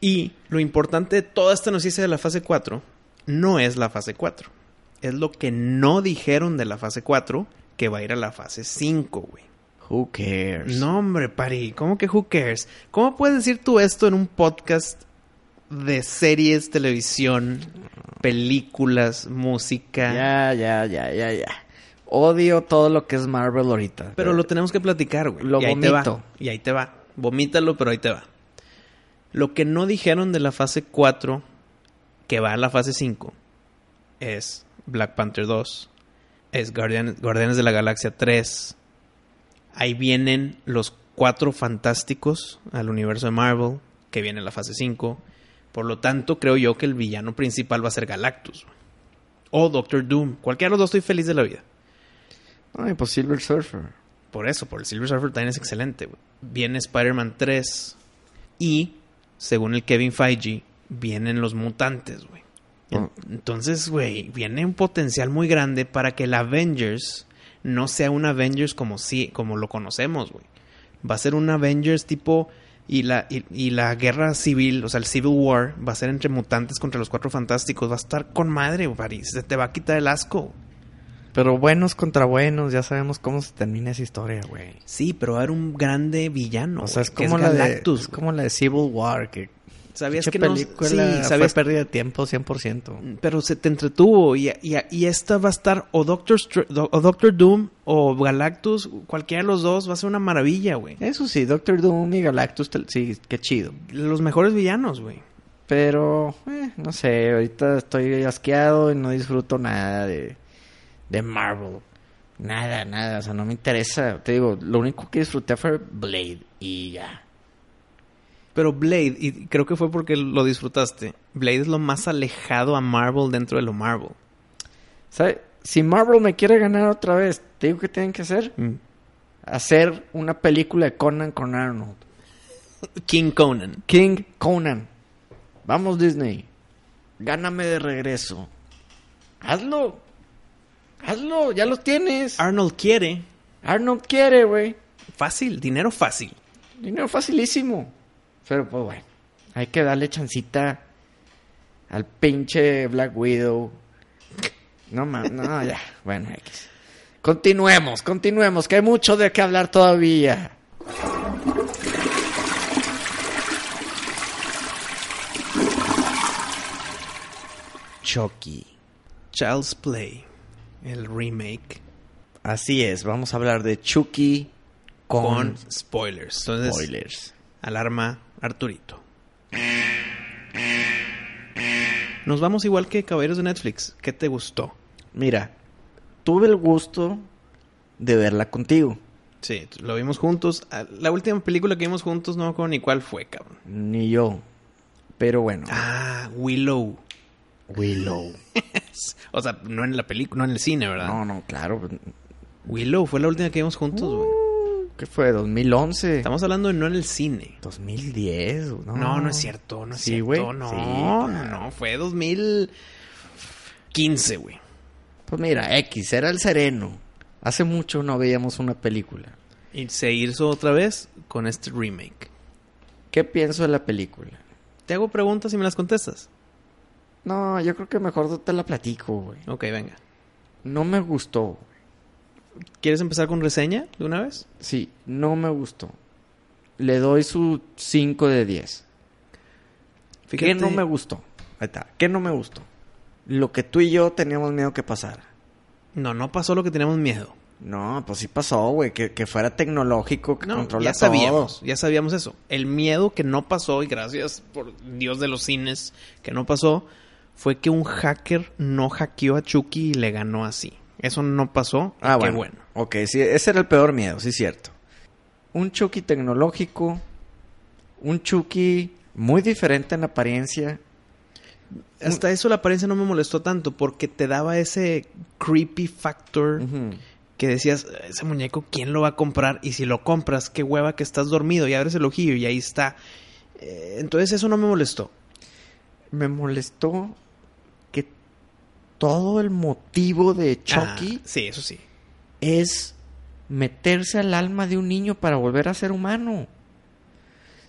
Y lo importante de toda esta noticia de la fase 4 no es la fase 4. Es lo que no dijeron de la fase 4 que va a ir a la fase 5, güey. Who cares? No, hombre, Pari, ¿cómo que who cares? ¿Cómo puedes decir tú esto en un podcast de series, televisión, películas, música? Ya, ya, ya, ya, ya. Odio todo lo que es Marvel ahorita. Pero lo tenemos que platicar, güey. Lo y ahí te vomito. va. Y ahí te va. Vomítalo, pero ahí te va. Lo que no dijeron de la fase 4, que va a la fase 5 es Black Panther 2, es Guardian- Guardianes de la Galaxia 3. Ahí vienen los cuatro fantásticos al universo de Marvel, que viene en la fase 5. Por lo tanto, creo yo que el villano principal va a ser Galactus. O Doctor Doom. Cualquiera de los dos estoy feliz de la vida. Ay, pues Silver Surfer. Por eso, por el Silver Surfer también es excelente. Viene Spider-Man 3 y, según el Kevin Feige, vienen los mutantes, güey. En-. Entonces, güey, viene un potencial muy grande para que el Avengers no sea un Avengers como, si, como lo conocemos, güey. Va a ser un Avengers tipo... Y la, y, y la guerra civil, o sea, el Civil War, va a ser entre mutantes contra los cuatro fantásticos. Va a estar con madre, güey. París. Se te va a quitar el asco. Pero buenos contra buenos, ya sabemos cómo se termina esa historia, güey. Sí, pero va a haber un grande villano. o sea, es como, la de, Galactus, es güey. como la de Civil War, que ¿Sabías que no? película Sí, fue sabías, pérdida de tiempo 100%. pero se te entretuvo y, y, y esta va a estar o Doctor, Str- o Doctor Doom o Galactus, cualquiera de los dos va a ser una maravilla, güey. Eso sí, Doctor Doom y Galactus, sí, qué chido. Los mejores villanos, güey. Pero, eh, no sé, ahorita estoy asqueado y no disfruto nada de, de Marvel. Nada, nada, o sea, no me interesa. Te digo, lo único que disfruté fue Blade y ya. Pero Blade, y creo que fue porque lo disfrutaste, Blade es lo más alejado a Marvel dentro de lo Marvel. ¿Sabes? Si Marvel me quiere ganar otra vez, te digo que tienen que hacer. Mm. Hacer una película de Conan con Arnold. King Conan. King Conan. Vamos Disney. Gáname de regreso. Hazlo. Hazlo, ya los tienes. Arnold quiere. Arnold quiere, güey. Fácil, dinero fácil. Dinero facilísimo. Pero pues bueno, hay que darle chancita al pinche Black Widow. No mames, no, ya. Bueno, X. Continuemos, continuemos, que hay mucho de qué hablar todavía. Chucky. Child's Play, el remake Así es, vamos a hablar de Chucky con, con spoilers. Entonces, spoilers. Alarma Arturito. Nos vamos igual que Caballeros de Netflix. ¿Qué te gustó? Mira, tuve el gusto de verla contigo. Sí, lo vimos juntos. Ah, La última película que vimos juntos no me acuerdo ni cuál fue, cabrón. Ni yo. Pero bueno. Ah, Willow. Willow. [LAUGHS] O sea, no en la película, no en el cine, ¿verdad? No, no, claro. Willow fue la última que vimos juntos, güey. ¿Qué fue? ¿2011? Estamos hablando de no en el cine. 2010. No, No, no, es cierto, no es Sí, cierto. güey. No, Sí, no, no, fue 2015, güey. Pues mira, X, era el sereno. Hace mucho no veíamos una película. Y se hizo otra vez con este remake. ¿Qué pienso de la película? Te hago preguntas y me las contestas. No, yo creo que mejor te la platico, güey. Ok, venga. No me gustó. ¿Quieres empezar con reseña de una vez? Sí, no me gustó. Le doy su 5 de 10. ¿Qué no me gustó? Ahí está. ¿Qué no me gustó? Lo que tú y yo teníamos miedo que pasara. No, no pasó lo que teníamos miedo. No, pues sí pasó, güey. Que, que fuera tecnológico, que No, controla ya todo. sabíamos, ya sabíamos eso. El miedo que no pasó, y gracias por Dios de los cines que no pasó, fue que un hacker no hackeó a Chucky y le ganó así. Eso no pasó. Ah, qué bueno. bueno. Ok, sí, ese era el peor miedo, sí, cierto. Un Chucky tecnológico. Un Chucky muy diferente en apariencia. Hasta eso la apariencia no me molestó tanto porque te daba ese creepy factor que decías, ese muñeco, ¿quién lo va a comprar? Y si lo compras, qué hueva que estás dormido y abres el ojillo y ahí está. Eh, entonces eso no me molestó. Me molestó todo el motivo de Chucky Ah, sí, eso sí. es meterse al alma de un niño para volver a ser humano.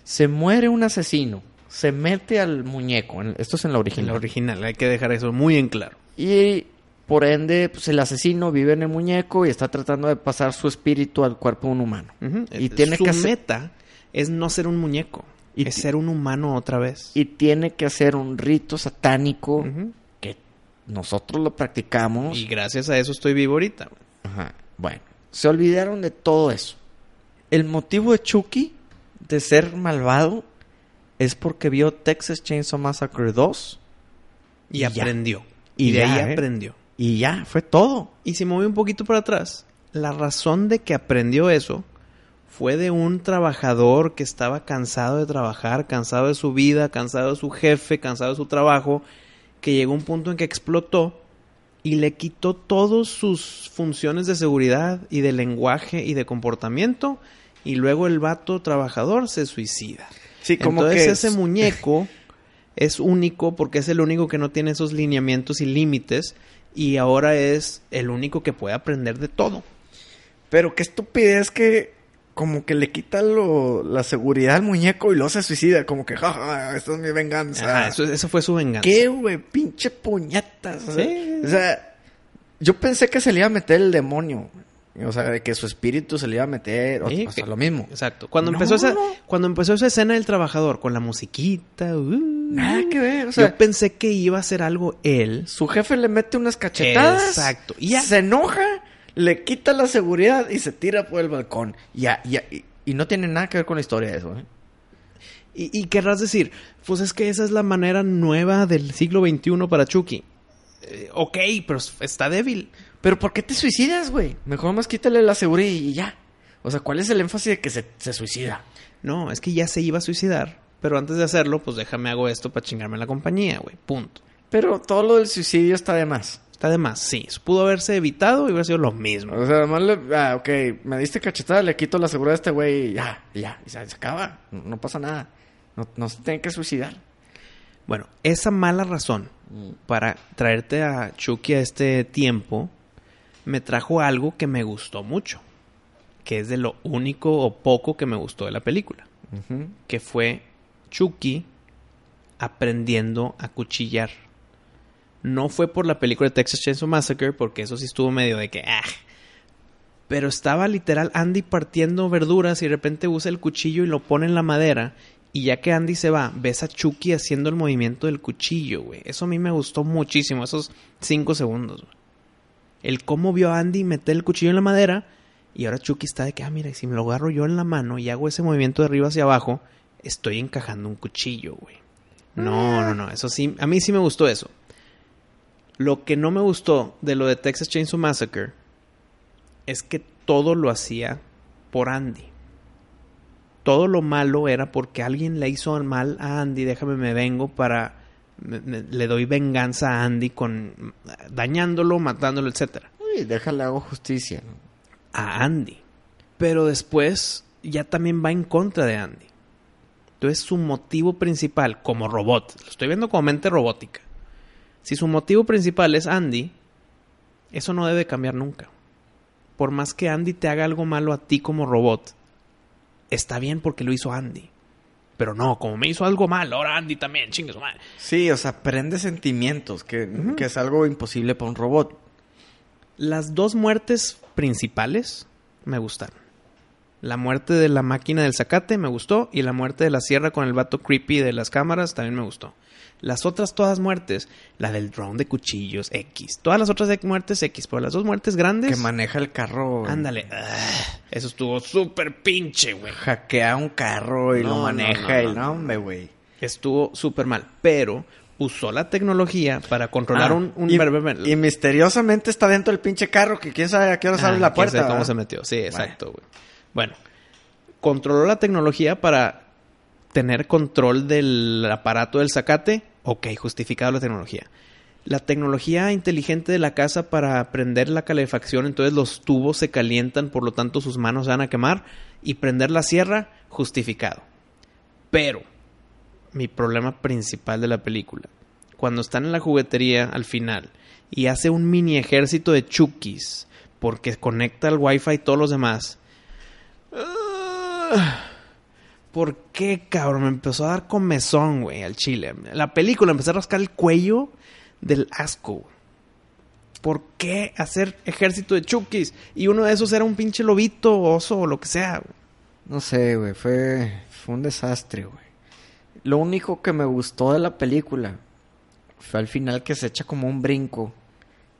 Se muere un asesino, se mete al muñeco, en- esto es en la En original. la original, hay que dejar eso muy en claro. Y por ende, pues el asesino vive en el muñeco y está tratando de pasar su espíritu al cuerpo de un humano. Y tiene Su que hacer- meta es no ser un muñeco, Y es ser un humano otra vez. Y tiene que hacer un rito satánico nosotros lo practicamos. Y gracias a eso estoy vivo ahorita. Ajá. Bueno, se olvidaron de todo eso. El motivo de Chucky de ser malvado es porque vio Texas Chainsaw Massacre 2 Y, aprendió. Y Y, de ya, ahí ¿eh? aprendió. Y ya, fue todo. Y si me voy un poquito para atrás, la razón de que aprendió eso fue de un trabajador que estaba cansado de trabajar, cansado de su vida, cansado de su jefe, cansado de su trabajo, que llegó un punto en que explotó y le quitó todas sus funciones de seguridad y de lenguaje y de comportamiento y luego el vato trabajador se suicida. Sí, como Entonces que... ese muñeco [LAUGHS] es único porque es el único que no tiene esos lineamientos y límites y ahora es el único que puede aprender de todo. Pero qué estupidez que como que le quita lo, la seguridad al muñeco y luego se suicida. Como que, jaja, esta es mi venganza. Ajá, eso, eso fue su venganza. ¿Qué, güey? Pinche puñetas. O sea, Sí. o sea, yo pensé que se le iba a meter el demonio. O sea, de que su espíritu se le iba a meter. O, Sí, o sea, que- lo mismo. Exacto. Cuando No. empezó esa, cuando empezó esa escena del trabajador con la musiquita, uh, Nada que ver. O sea, yo pensé que iba a hacer algo él. su jefe le mete unas cachetadas. Exacto. Y. Se enoja, le quita la seguridad y se tira por el balcón. Ya, ya. Y, y no tiene nada que ver con la historia de eso, ¿eh? Y, y querrás decir, pues es que esa es la manera nueva del siglo XXI para Chucky. Eh, ok, pero está débil. Pero ¿por qué te suicidas, güey? Mejor más quítale la seguridad y ya. O sea, ¿cuál es el énfasis de que se, se suicida? No, es que ya se iba a suicidar. Pero antes de hacerlo, pues déjame hago esto para chingarme la compañía, güey. Punto. Pero todo lo del suicidio está de más. Está de más, sí. Pudo haberse evitado y hubiera sido lo mismo. O sea, además le... Ah, ok, me diste cachetada, le quito la seguridad a este güey y ya, y ya, y se, se acaba. No, no pasa nada. No, no se tiene que suicidar. Bueno, esa mala razón para traerte a Chucky a este tiempo me trajo algo que me gustó mucho. Que es de lo único o poco que me gustó de la película. Que fue Chucky aprendiendo a cuchillar. No fue por la película de Texas Chainsaw Massacre, porque eso sí estuvo medio de que... ah. Pero estaba literal Andy partiendo verduras y de repente usa el cuchillo y lo pone en la madera. Y ya que Andy se va, ves a Chucky haciendo el movimiento del cuchillo, güey. Eso a mí me gustó muchísimo, esos cinco segundos, güey. El cómo vio a Andy meter el cuchillo en la madera y ahora Chucky está de que, ah, mira, y si me lo agarro yo en la mano y hago ese movimiento de arriba hacia abajo, estoy encajando un cuchillo, güey. No, no, no, eso sí, a mí sí me gustó eso. Lo que no me gustó de lo de Texas Chainsaw Massacre es que todo lo hacía por Andy. Todo lo malo era porque alguien le hizo mal a Andy, déjame me vengo para me- me- le doy venganza a Andy con dañándolo, matándolo, etcétera Uy, déjale hago justicia. ¿no? a Andy. Pero después ya también va en contra de Andy. Entonces su motivo principal como robot, lo estoy viendo como mente robótica. Si su motivo principal es Andy, eso no debe cambiar nunca. Por más que Andy te haga algo malo a ti como robot, está bien porque lo hizo Andy. Pero no, como me hizo algo malo, ahora Andy también, chingue su madre. Sí, o sea, prende sentimientos, que, que es algo imposible para un robot. Las dos muertes principales me gustaron. La muerte de la máquina del zacate me gustó y la muerte de la sierra con el vato creepy de las cámaras también me gustó. Las otras todas muertes, la del drone de cuchillos X, todas las otras muertes X, pero las dos muertes grandes, Que maneja el carro. ándale, ah, eso estuvo súper pinche, güey. Hackea un carro y No, lo maneja no, no, hombre, güey. Estuvo súper mal, pero usó la tecnología para controlar Ah, un, un y, misteriosamente está dentro del pinche carro que quién sabe a qué hora sale Ah, la quién sabe puerta. cómo se metió. Sí, exacto, güey. Bueno, controló la tecnología para tener control del aparato del zacate. Ok, justificado la tecnología. La tecnología inteligente de la casa para prender la calefacción, entonces los tubos se calientan, por lo tanto sus manos se van a quemar. Y prender la sierra, justificado. Pero, mi problema principal de la película, cuando están en la juguetería al final y hace un mini ejército de chukis porque conecta al wifi y todos los demás. Ah, ¿Por qué, cabrón? Me empezó a dar comezón, güey, al chile. La película empecé a rascar el cuello del asco. güey. ¿Por qué hacer ejército de chukis? Y uno de esos era un pinche lobito, oso o lo que sea, güey. No sé, güey, fue, fue un desastre, güey. Lo único que me gustó de la película fue al final que se echa como un brinco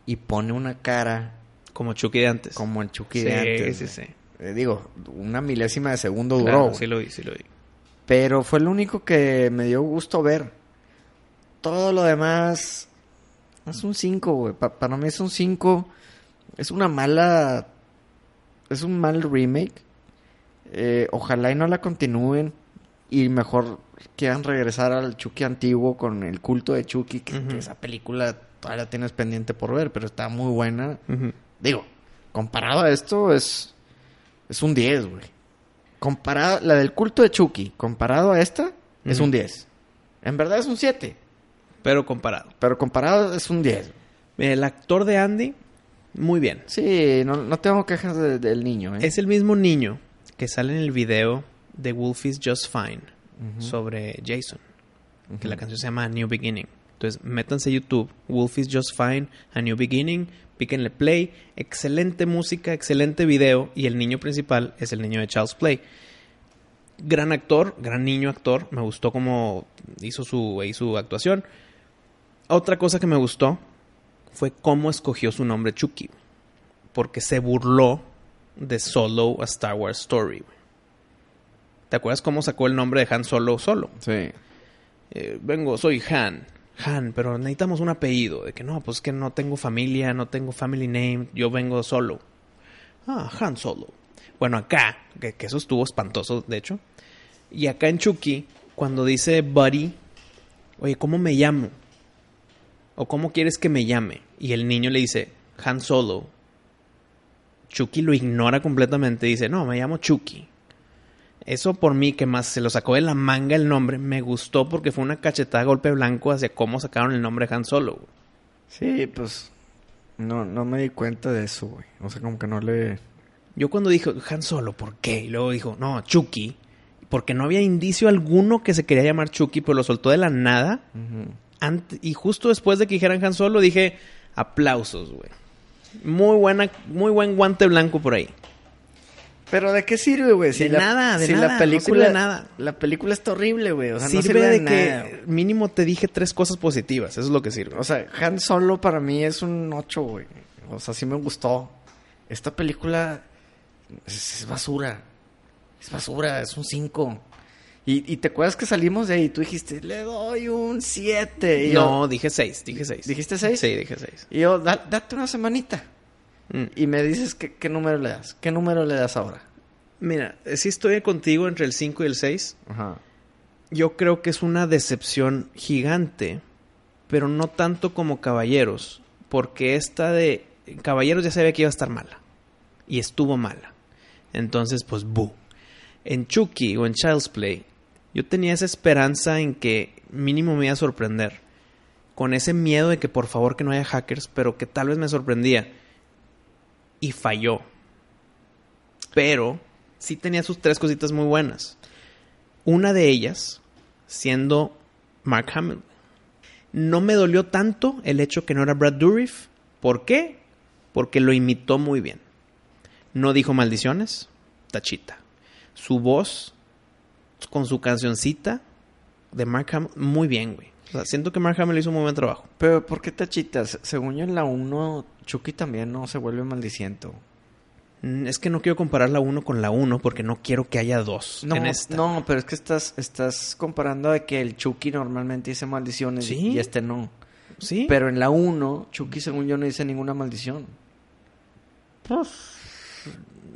y pone una cara Como Chucky de antes. como el Chucky Sí, de antes. sí, güey. sí. Eh, digo, una milésima de segundo duró, Claro, sí lo vi, sí lo vi. Pero fue lo único que me dio gusto ver. Todo lo demás Es un 5, güey. Pa- para mí es un 5. Es una mala. Es un mal remake. Eh, ojalá y no la continúen. Y mejor quieran regresar al Chucky antiguo con el culto de Chucky. Que, esa película todavía tienes pendiente por ver, pero está muy buena. Digo, comparado a esto es. Es un 10, güey. Comparado. La del culto de Chucky, comparado a esta, es un 10. En verdad es un 7. Pero comparado. Pero comparado es un 10. Mira, El actor de Andy, muy bien. Sí, no, no tengo quejas de- del niño, ¿eh? Es el mismo niño que sale en el video de Wolf is Just Fine Ujú. sobre Jason. Que la canción se llama New Beginning. Entonces, métanse a YouTube, Wolf is Just Fine, A New Beginning, píquenle play. Excelente música, excelente video. Y el niño principal es el niño de Child's Play. Gran actor, gran niño actor. Me gustó cómo hizo su, su actuación. Otra cosa que me gustó fue cómo escogió su nombre Chucky. Porque se burló de Solo a Star Wars Story. ¿Te acuerdas cómo sacó el nombre de Han Solo solo? Sí. Eh, vengo, soy Han. Han, pero necesitamos un apellido. De que no, pues que no tengo familia, no tengo family name, yo vengo solo. Ah, Han Solo. Bueno, acá, que, que eso estuvo espantoso, de hecho. Y acá en Chucky, cuando dice Buddy, oye, ¿cómo me llamo? ¿O cómo quieres que me llame? Y el niño le dice, Han Solo. Chucky lo ignora completamente. Dice, no, me llamo Chucky. Eso por mí, que más se lo sacó de la manga el nombre, me gustó porque fue una cachetada golpe blanco hacia cómo sacaron el nombre de Han Solo. güey. Sí, pues. No, no me di cuenta de eso, güey. O sea, como que no le. Yo cuando dijo Han Solo, ¿por qué? Y luego dijo, no, Chucky. Porque no había indicio alguno que se quería llamar Chucky, pero lo soltó de la nada. Y justo después de que dijeran Han Solo, dije, aplausos, güey. Muy buena, muy buen guante blanco por ahí. Pero ¿de qué sirve, güey? De nada, de si nada, la no película, sirve de nada. La película está horrible, güey. O sea, sirve, no sirve de, de, que nada. mínimo te dije tres cosas positivas. Eso es lo que sirve. O sea, Han Solo para mí es un 8, güey. O sea, sí me gustó. Esta película es, es basura. Es basura, es un 5. Y, y te acuerdas que salimos de ahí y tú dijiste, le doy un 7. Y no, yo, dije seis, dije seis. ¿Dijiste seis? Sí, dije seis. y yo, "Da- date una semanita. Mm. Y me dices que- qué número le das. ¿Qué número le das ahora? Mira, eh, sí estoy contigo entre el 5 y el 6. Ajá. Yo creo que es una decepción gigante, pero no tanto como Caballeros, porque esta de Caballeros ya sabía que iba a estar mala y estuvo mala. Entonces, pues, bu. En Chucky o en Child's Play, yo tenía esa esperanza en que mínimo me iba a sorprender, con ese miedo de que por favor que no haya hackers, pero que tal vez me sorprendía. Y falló. Pero sí tenía sus tres cositas muy buenas. Una de ellas siendo Mark Hamill. No me dolió tanto el hecho que no era Brad Dourif. ¿Por qué? Porque lo imitó muy bien. No dijo maldiciones, tachita. Su voz con su cancioncita de Mark Hamill, muy bien, güey. O sea, siento que Mark Hamill hizo un muy buen trabajo. Pero, ¿por qué tachitas? Según yo en la 1, Chucky también no se vuelve maldiciento. Mm, Es que no quiero comparar la 1 con la 1 porque no quiero que haya dos No, en esta. no, pero es que estás, estás comparando de que el Chucky normalmente dice maldiciones Sí. y este no. Sí. Pero en la 1, Chucky según yo no dice ninguna maldición.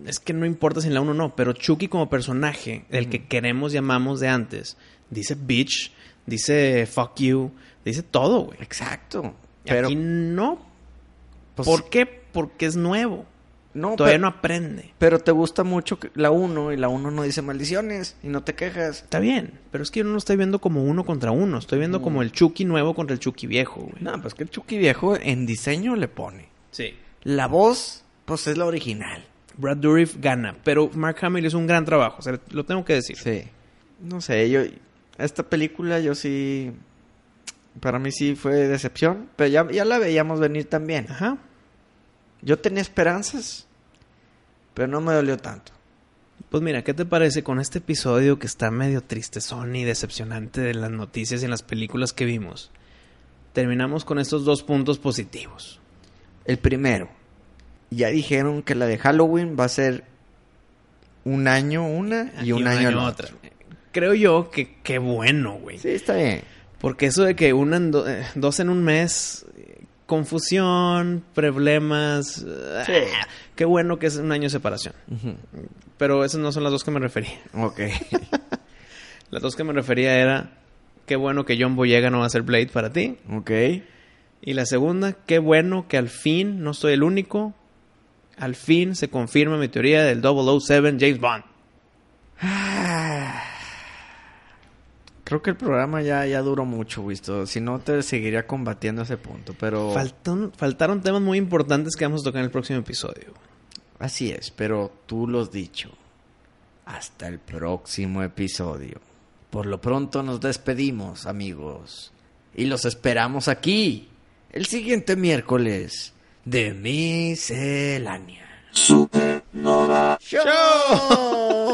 Es que no importa si en la 1 no, pero Chucky como personaje, el que queremos y amamos de antes, dice bitch, dice fuck you, dice todo, güey. Exacto. Y Pero, Aquí no. pues, ¿Por qué? Porque es nuevo. no, Todavía pero, no aprende. pero te gusta mucho la 1 y la 1 no dice maldiciones y no te quejas. Está bien, pero es que yo no lo estoy viendo como uno contra uno. Estoy viendo como el Chucky nuevo contra el Chucky viejo, güey. No, pues que el Chucky viejo en diseño le pone. Sí. La voz, pues es la original. Brad Dourif gana, pero Mark Hamill hizo un gran trabajo, o sea, lo tengo que decir. Sí. No sé, yo... Esta película yo sí... Para mí sí fue decepción, pero ya, ya la veíamos venir también. Ajá. Yo tenía esperanzas, pero no me dolió tanto. Pues mira, ¿qué te parece con este episodio que está medio tristezón y decepcionante de las noticias y en las películas que vimos? Terminamos con estos dos puntos positivos. El primero, ya dijeron que la de Halloween va a ser un año una y, un, año, otra. Creo yo que qué bueno, güey. Sí, está bien. Porque eso de que una en do- eh, dos en un mes, confusión, problemas. ah, Qué bueno que es un año de separación. Pero esas no son las dos que me refería. Ok. [LAUGHS] Las dos que me refería era qué bueno que John Boyega no va a ser Blade para ti. ok. Y la segunda, qué bueno que al fin no soy el único. Al fin se confirma mi teoría del 007 James Bond. Creo que el programa ya, ya duró mucho, visto. Si no, te seguiría combatiendo ese punto. Pero Faltan- faltaron temas muy importantes que vamos a tocar en el próximo episodio. así es. Pero tú lo has dicho. Hasta el próximo episodio. Por lo pronto nos despedimos, amigos. Y los esperamos aquí. El siguiente miércoles. De miscelánea. Supernova. ¡Show! [LAUGHS]